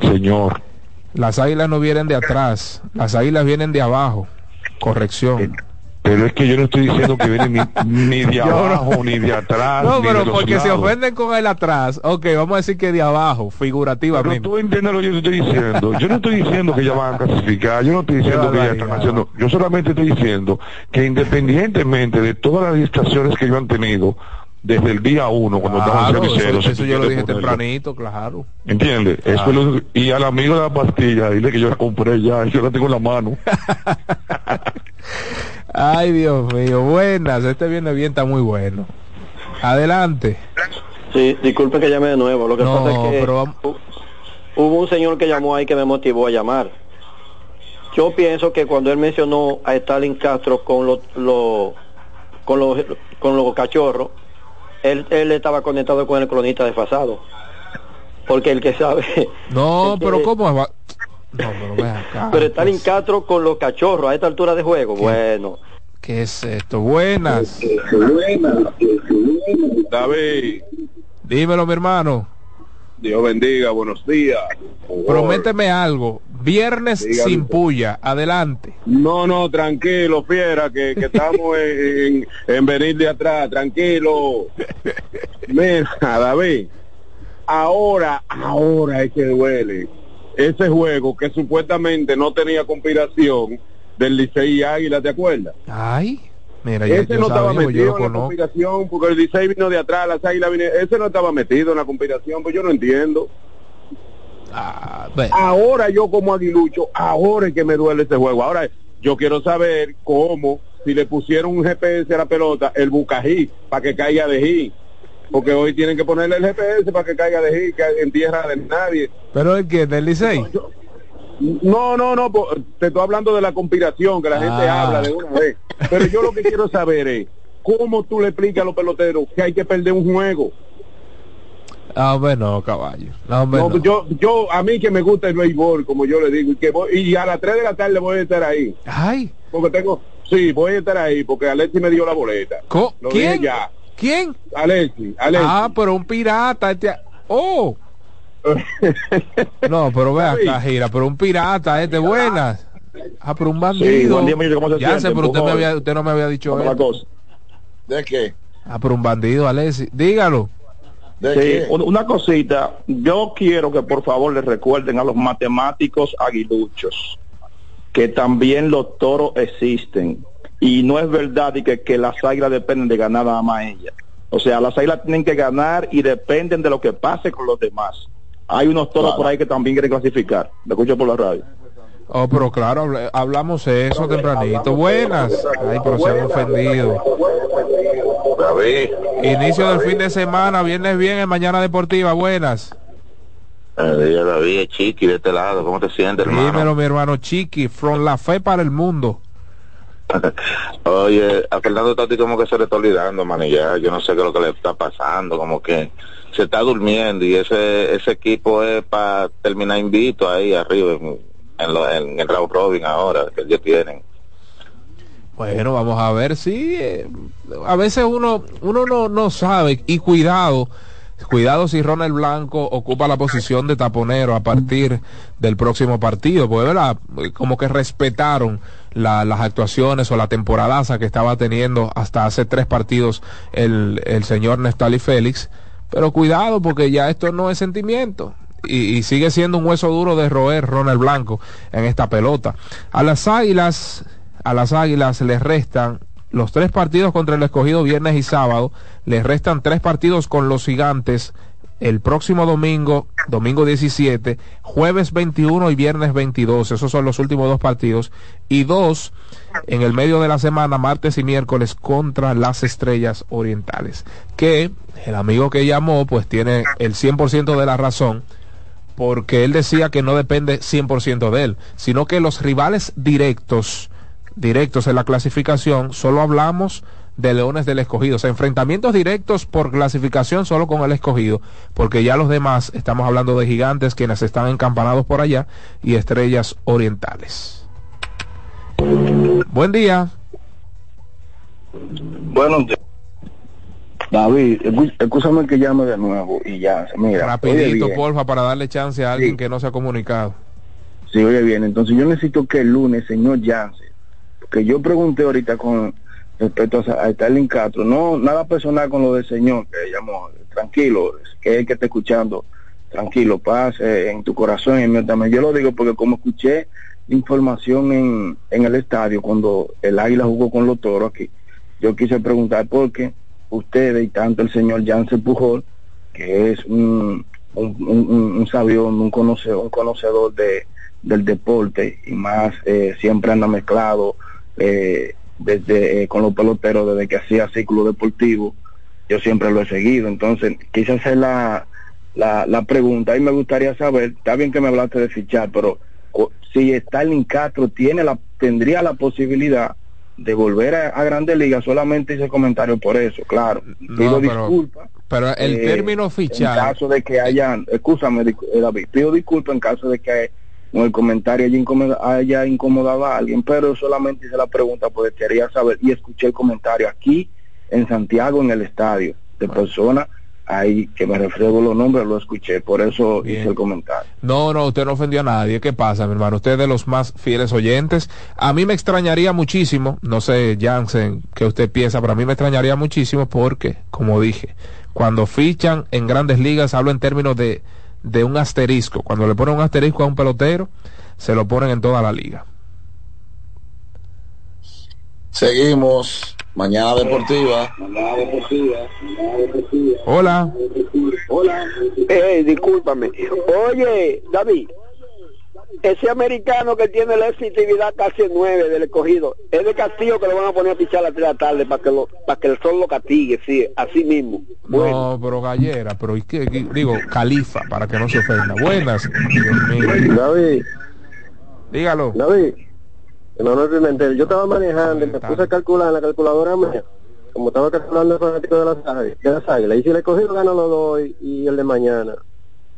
Señor, las águilas no vienen de atrás, las águilas vienen de abajo. Corrección. Pero es que yo no estoy diciendo que vienen ni, ni de Yo no- abajo, ni de atrás, No, ni pero porque se lados. ofenden con el atrás. Ok, vamos a decir que de abajo, Pero figurativamente. tú entiendes lo que yo estoy diciendo. Yo no estoy diciendo que ya van a clasificar, yo no estoy diciendo que ya están haciendo, yo solamente estoy diciendo que independientemente de todas las distracciones que ellos han tenido desde el día uno, cuando Claro, 0 y eso, 0, eso yo lo dije tempranito, claro. Es lo- y al amigo de la pastilla, dile que yo la compré ya, yo la tengo en la mano. Ay, Dios mío, buenas. Este viene bien, está muy bueno. Adelante. Sí, disculpe que llame de nuevo. Lo que No, pasa es que pero hubo un señor que llamó ahí que me motivó a llamar. Yo pienso que cuando él mencionó a Stalin Castro con los lo, con los con los cachorros, él, él estaba conectado con el cronista desfasado. Porque el que sabe, No, el que- pero ¿cómo? No, pero ve acá. pero Stalin Castro con los cachorros a esta altura de juego, bueno. ¿Qué es esto? Buenas. David, Dímelo, mi hermano. Dios bendiga, buenos días. Prométeme algo. Viernes Dígame. sin puya. Adelante. No, no, tranquilo, fiera, que, que estamos en, en- en venir de atrás, tranquilo. Mira, David, ahora, ahora es que duele. Ese juego que supuestamente no tenía conspiración del Licey y Águila, ¿te acuerdas? Ay, mira, yo, Ese no estaba metido en la conspiración porque el Licey vino de atrás, las Águilas vino, ese no estaba metido en la conspiración, pues yo no entiendo. bueno. Ahora yo como aguilucho, ahora es que me duele este juego. Ahora yo quiero saber cómo, si le pusieron un GPS a la pelota, el bucají, para que caiga de G. Porque hoy tienen que ponerle el GPS para que caiga de en tierra de nadie. Pero el que del Licey. No, no, no, te estoy hablando de la conspiración, que la gente Ah. habla de una vez. Pero yo lo que quiero saber es, ¿cómo tú le explicas a los peloteros que hay que perder un juego? Ah, bueno, caballo. No, hombre, No, no. yo, yo, a mí que me gusta el béisbol, como yo le digo, y que voy, y a las 3 de la tarde voy a estar ahí. Ay. Porque tengo, sí, voy a estar ahí, porque Alexi me dio la boleta. Co- Lo ¿Quién? dije ya. ¿Quién? Alexi, Alexi. Ah, pero un pirata. Este... Oh. No, pero ve acá, gira, pero un pirata, este, buenas. Ah, pero un bandido. buen día, muchacho, ¿cómo se ya sé, pero usted, me había, usted no me había dicho ¿Cómo la eso. cosa? ¿De qué? Ah, pero un bandido, Alessi. Dígalo. Sí, un- una cosita. Yo quiero que por favor le recuerden a los matemáticos aguiluchos que también los toros existen. Y no es verdad y que, que las águilas dependen de ganar nada más ellas. O sea, las águilas tienen que ganar y dependen de lo que pase con los demás. Hay unos toros Claro. por ahí que también quieren clasificar. Lo escucho por la radio. Oh, pero claro, habl- hablamos eso tempranito. Buenas. Ay, pero se han ofendido. Inicio del fin de semana, viernes bien en Mañana Deportiva. Buenas. David, Chiqui, de este lado, ¿cómo te sientes, hermano? Dímelo, mi hermano Chiqui, from la fe para el mundo. Oye, a Fernando Tati como que se le está olvidando, man, ya, yo no sé qué es lo que le está pasando, como que se está durmiendo y ese ese equipo es para terminar invito ahí arriba en, en, lo- en el round robin ahora, que ellos tienen. Bueno, vamos a ver si eh, a veces uno uno no, no sabe y cuidado. Cuidado si Ronald Blanco ocupa la posición de taponero a partir del próximo partido, porque ¿verdad? como que respetaron la- las actuaciones o la temporadaza que estaba teniendo hasta hace tres partidos el, el señor Nestali Félix. Pero cuidado porque ya esto no es sentimiento. Y, y sigue siendo un hueso duro de roer Ronald Blanco en esta pelota. A las águilas, a las águilas les restan los tres partidos contra el escogido viernes y sábado, les restan tres partidos con los gigantes el próximo domingo, domingo 17, jueves 21 y viernes 22, esos son los últimos dos partidos, y dos en el medio de la semana, martes y miércoles, contra las estrellas orientales, que el amigo que llamó pues tiene el 100% de la razón, porque él decía que no depende 100% de él, sino que los rivales directos, directos en la clasificación, solo hablamos de Leones del Escogido, o sea, enfrentamientos directos por clasificación solo con el Escogido, porque ya los demás estamos hablando de gigantes quienes están encampanados por allá y estrellas orientales. Buen día. Buenos días. David, escú- escúchame que llame de nuevo y ya, mira. Rapidito, porfa, para darle chance a alguien que no se ha comunicado. Sí, oye bien, entonces yo necesito que el lunes, señor Jansen, porque yo pregunté ahorita con respecto a, a Stalin Castro, no, nada personal con lo del señor que llamó, tranquilo, que es el que está escuchando, tranquilo, paz eh, en tu corazón y en mío también. Yo lo digo porque como escuché información en, en el estadio cuando el Águila jugó con los toros aquí, yo quise preguntar por qué ustedes y tanto el señor Jansen Pujol, que es un, un, un, un- sabión, un conocedor, un conocedor de, del deporte y más eh, siempre anda mezclado eh, desde eh, con los peloteros desde que hacía ciclo deportivo yo siempre lo he seguido. Entonces quise hacer la, la, la pregunta y me gustaría saber está bien que me hablaste de fichar pero si Stalin Castro tiene la tendría la posibilidad de volver a, a Grandes Ligas solamente hice comentario por eso claro. Pido pero- disculpas Pero el eh, término fichar, En caso de que hayan, escúchame, eh, David, pido disculpas en caso de que con el comentario haya, incomoda- haya incomodado a alguien, pero solamente hice la pregunta porque quería saber y escuché el comentario aquí en Santiago, en el estadio, de personas ahí que me refriego los nombres, lo escuché, por eso hice el comentario. No, no, usted no ofendió a nadie. ¿Qué pasa, mi hermano? Usted es de los más fieles oyentes. A mí me extrañaría muchísimo, no sé, Jansen, qué usted piensa, pero a mí me extrañaría muchísimo porque, como dije, cuando fichan en grandes ligas, hablo en términos de, de un asterisco. Cuando le ponen un asterisco a un pelotero, se lo ponen en toda la liga. Seguimos. Mañana Deportiva. Hola. Hola. Eh, discúlpame. Oye, David, ese americano que tiene la efectividad casi en nueve del escogido, es de Castillo que lo van a poner a pichar a las 3 de la tarde para que, lo, para que el sol lo castigue, sí, así mismo. No, pero Gallera, pero ¿y qué? qué- Digo, Califa, para que no se ofenda. Buenas. David. Dígalo. David. Emanuel Pimentel, yo estaba manejando y me puse a calcular en la calculadora mía, como estaba calculando el fanático de las, águilas- de las águilas, y si le cogí gano los dos y, y el de mañana,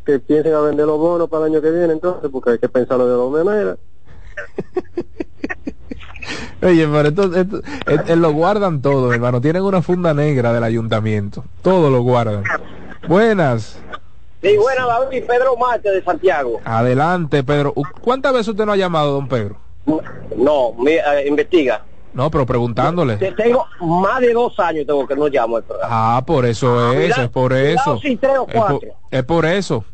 que piensen a vender los bonos para el año que viene entonces, porque hay que pensarlo de dos maneras. Oye, pero esto, esto- eh, eh, lo guardan todo, hermano. Tienen una funda negra del ayuntamiento. Todo lo guardan. Buenas. Sí, bueno, David, Pedro Marte de Santiago. Adelante, Pedro. ¿Cuántas veces usted no ha llamado, don Pedro? No, mi- eh, investiga. No, pero preguntándole. Te- Tengo más de dos años tengo que no llamo programa. Ah, por eso es, Cuidado- es por eso. si tres o Es por, cuatro. es por eso.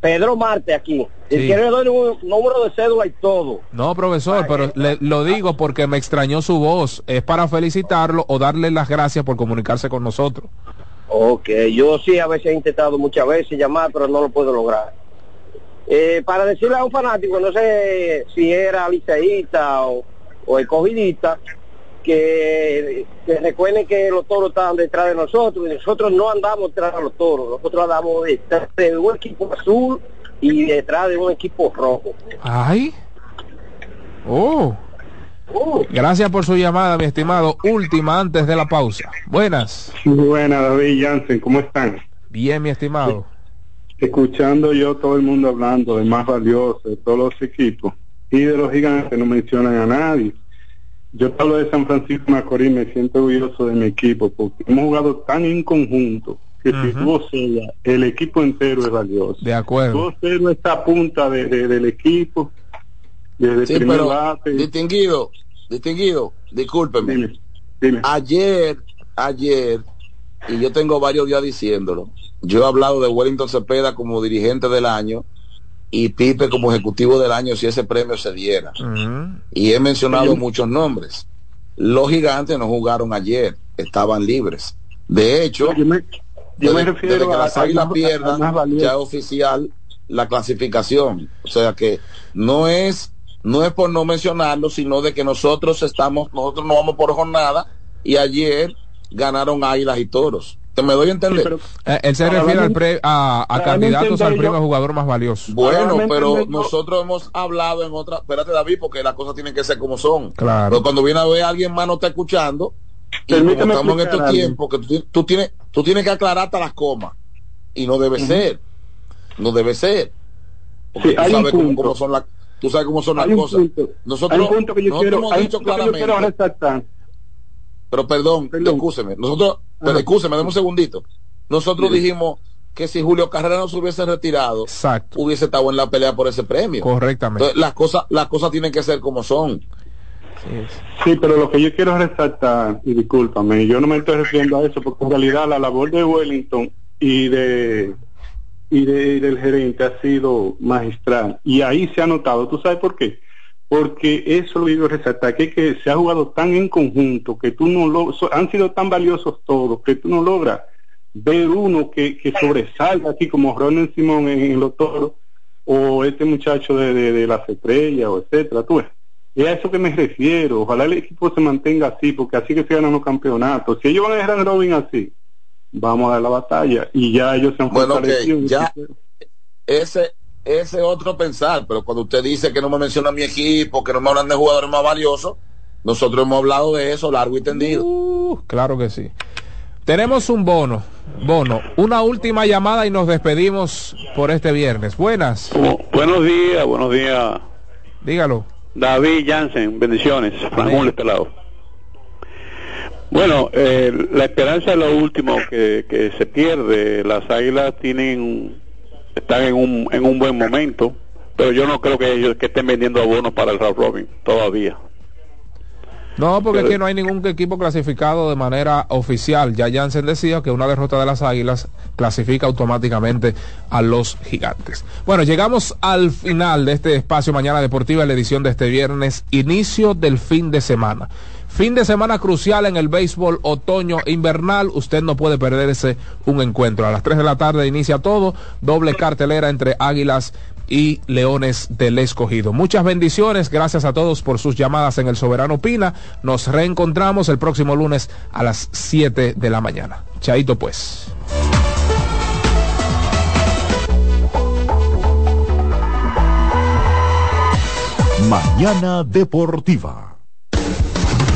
Pedro Marte aquí. Sí. Si quiere le doy un número de cédula y todo. No, profesor, pero le, lo digo porque me extrañó su voz. Es para felicitarlo o darle las gracias por comunicarse con nosotros. Ok, yo sí a veces he intentado muchas veces llamar, pero no lo puedo lograr. Eh, para decirle a un fanático, no sé si era liceísta o, o escogidista, que, que recuerden que los toros estaban detrás de nosotros y nosotros no andamos detrás de los toros, nosotros andamos detrás de un equipo azul y detrás de un equipo rojo. Ay. Oh. Gracias por su llamada, mi estimado. Última antes de la pausa. Buenas. Buena, David Jansen, ¿cómo están? Bien, mi estimado. Escuchando yo todo el mundo hablando de más valioso, de todos los equipos, y de los gigantes no mencionan a nadie. Yo te hablo de San Francisco de Macorís, me siento orgulloso de mi equipo, porque hemos jugado tan en conjunto que si tú sea, el equipo entero es valioso. De acuerdo. Tú cero esta punta de, de- del equipo, desde el primer bate. distinguido, distinguido, discúlpeme. Dime. Ayer, ayer, y yo tengo varios días diciéndolo, yo he hablado de Wellington Cepeda como dirigente del año y Pipe como ejecutivo del año si ese premio se diera. Y he mencionado muchos nombres. Los gigantes no jugaron ayer, estaban libres. De hecho, yo me desde, refiero desde que las águilas a pierdan, ya es oficial la clasificación. O sea que no es no es por no mencionarlo, sino de que nosotros estamos, nosotros no vamos por jornada y ayer ganaron águilas y toros. Te me doy a entender. Eh, él se refiere al pre- a, a candidatos al premio jugador más valioso. Bueno, pero nosotros hemos hablado en otra. Espérate, David, porque las cosas tienen que ser como son. Claro. Pero cuando viene a ver a alguien más no está escuchando, y como estamos en estos tiempos, que tú, ti- tú tienes, tú tienes que aclarar hasta las comas. Y no debe ser. No debe ser. Porque Sí, tú sabes cómo, son las, tú sabes cómo son las Hay cosas. punto, Nosotros, hay un punto que yo nosotros quiero, hemos dicho yo claramente. Pero perdón, excúseme. Nosotros, pero excúseme, dame un segundito. Nosotros dijimos que si Julio Carrera no se hubiese retirado, hubiese estado en la pelea por ese premio. Correctamente. Entonces, las cosas, las cosas tienen que ser como son. Sí, pero lo que yo quiero resaltar, y discúlpame, yo no me estoy refiriendo a eso, porque en realidad la labor de Wellington y de y, de, y del gerente ha sido magistral. Y ahí se ha notado, ¿tú sabes por qué? Porque eso lo digo resaltar, que, que se ha jugado tan en conjunto, que tú no lo, so- han sido tan valiosos todos, que tú no logras ver uno que, que sobresalga aquí como Ronald Simón en, en los toros, o este muchacho de, de, de las estrellas, o etcétera, tú ves. Es a eso que me refiero. Ojalá el equipo se mantenga así, porque así que se ganan los campeonatos. Si ellos van a dejar Robin así, vamos a dar la batalla. Y ya ellos se han Bueno, fortalecido. ya ese ese otro pensar, pero cuando usted dice que no me menciona mi equipo, que no me hablan de jugadores más valiosos, nosotros hemos hablado de eso largo y tendido. Uh, claro que sí. Tenemos un bono, bono, una última llamada y nos despedimos por este viernes. Buenas. Buenos días, buenos días. Dígalo. David Jansen, bendiciones. Ramón este. Bueno, eh, la esperanza es lo último que, que se pierde. Las águilas tienen, están en un, en un buen momento, pero yo no creo que ellos que estén vendiendo abonos para el round robin todavía. No, porque es que no hay ningún equipo clasificado de manera oficial. Ya Jansen decía que una derrota de las Águilas clasifica automáticamente a los gigantes. Bueno, llegamos al final de este espacio Mañana Deportiva, la edición de este viernes, inicio del fin de semana. Fin de semana crucial en el béisbol otoño invernal. Usted no puede perderse un encuentro. A las 3 de la tarde inicia todo. Doble cartelera entre Águilas y Leones del Escogido. Muchas bendiciones. Gracias a todos por sus llamadas en el Soberano Pina. Nos reencontramos el próximo lunes a las 7 de la mañana. Chaito pues. Mañana Deportiva.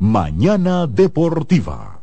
Mañana Deportiva.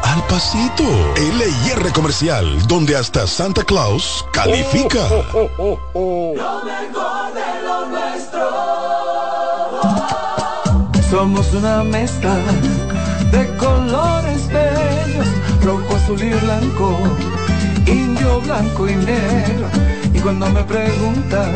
al pasito. LIR Comercial, donde hasta Santa Claus califica. Lo mejor de lo nuestro. Somos una mezcla de colores bellos, rojo, azul y blanco, indio, blanco y negro. Y cuando me preguntan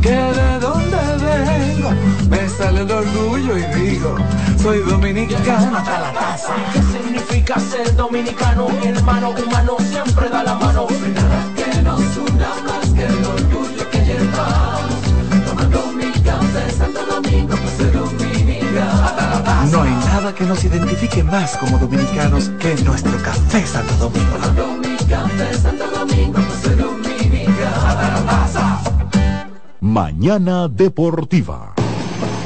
que de dónde vengo, me sale el orgullo y digo, soy dominicano hasta la casa. ¿Qué significa ser dominicano? Mi hermano humano siempre da la mano. Nada que nos una más que el orgullo que llevamos. Tomando mi café Santo Domingo, pues soy dominicano. No hay nada que nos identifique más como dominicanos que nuestro café Santo Domingo. Tomando mi café Santo Domingo, pues soy dominicano. Mañana Deportiva.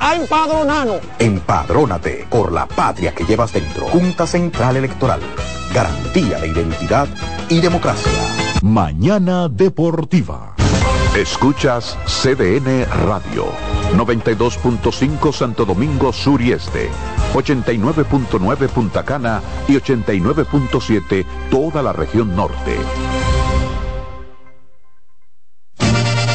a empadronarnos. Empadrónate por la patria que llevas dentro. Junta Central Electoral. Garantía de identidad y democracia. Mañana Deportiva. Escuchas CDN Radio. 92.5 Santo Domingo Sur y Este. 89.9 Punta Cana y 89.7 toda la región norte.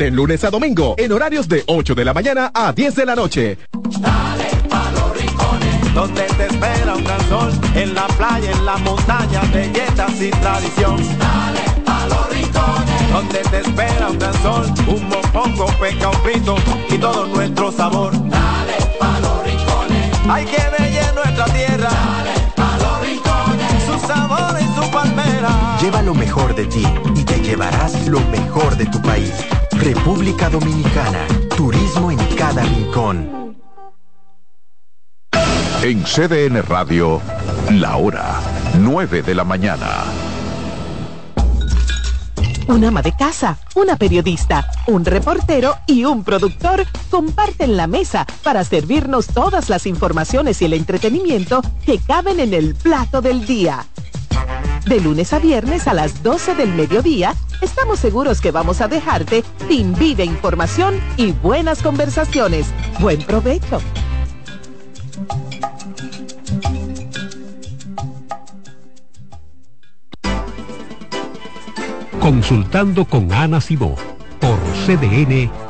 de lunes a domingo, en horarios de 8 de la mañana a 10 de la noche. Dale pa' los rincones, donde te espera un gran sol, en la playa, en la montaña, belletas y tradición. Dale pa' los rincones, donde te espera un gran sol, un mopongo, peca, un frito y todo nuestro sabor. Dale pa' los rincones, hay que bella nuestra tierra. Dale pa' los rincones, su sabor y su palmera. Lleva lo mejor de ti y te llevarás lo mejor de tu país. República Dominicana. Turismo en cada rincón. En CDN Radio, la hora 9 de la mañana. Un ama de casa, una periodista, un reportero y un productor comparten la mesa para servirnos todas las informaciones y el entretenimiento que caben en el plato del día. De lunes a viernes a las 12 del mediodía, estamos seguros que vamos a dejarte sin vida, información y buenas conversaciones. Buen provecho. Consultando con Ana Simó por CDN.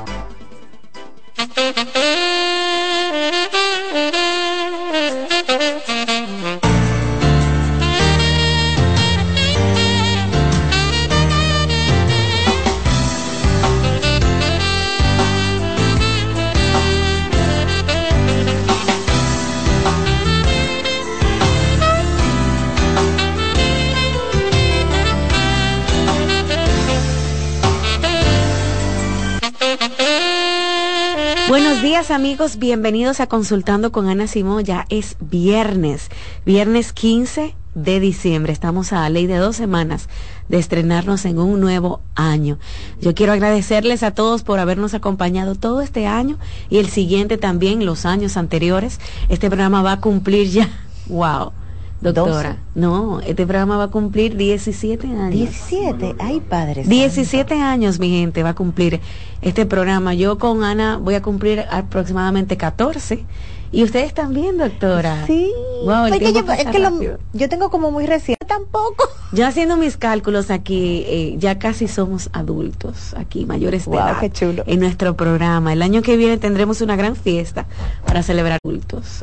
Thank you. Bienvenidos a Consultando con Ana Simón. Ya es viernes, viernes 15 de diciembre. Estamos a ley de dos semanas de estrenarnos en un nuevo año. Yo quiero agradecerles a todos por habernos acompañado todo este año y el siguiente también, los años anteriores. Este programa va a cumplir ya, wow, Doctora, no, este programa va a cumplir 17 años. 17, ay padres. 17 años, mi gente, va a cumplir este programa. Yo con Ana voy a cumplir aproximadamente 14. Y ustedes también, doctora. Sí. Wow, el yo, es que yo tengo como muy reciente tampoco. Yo haciendo mis cálculos aquí, eh, ya casi somos adultos, aquí mayores de edad. Qué chulo. En nuestro programa. El año que viene tendremos una gran fiesta para celebrar adultos.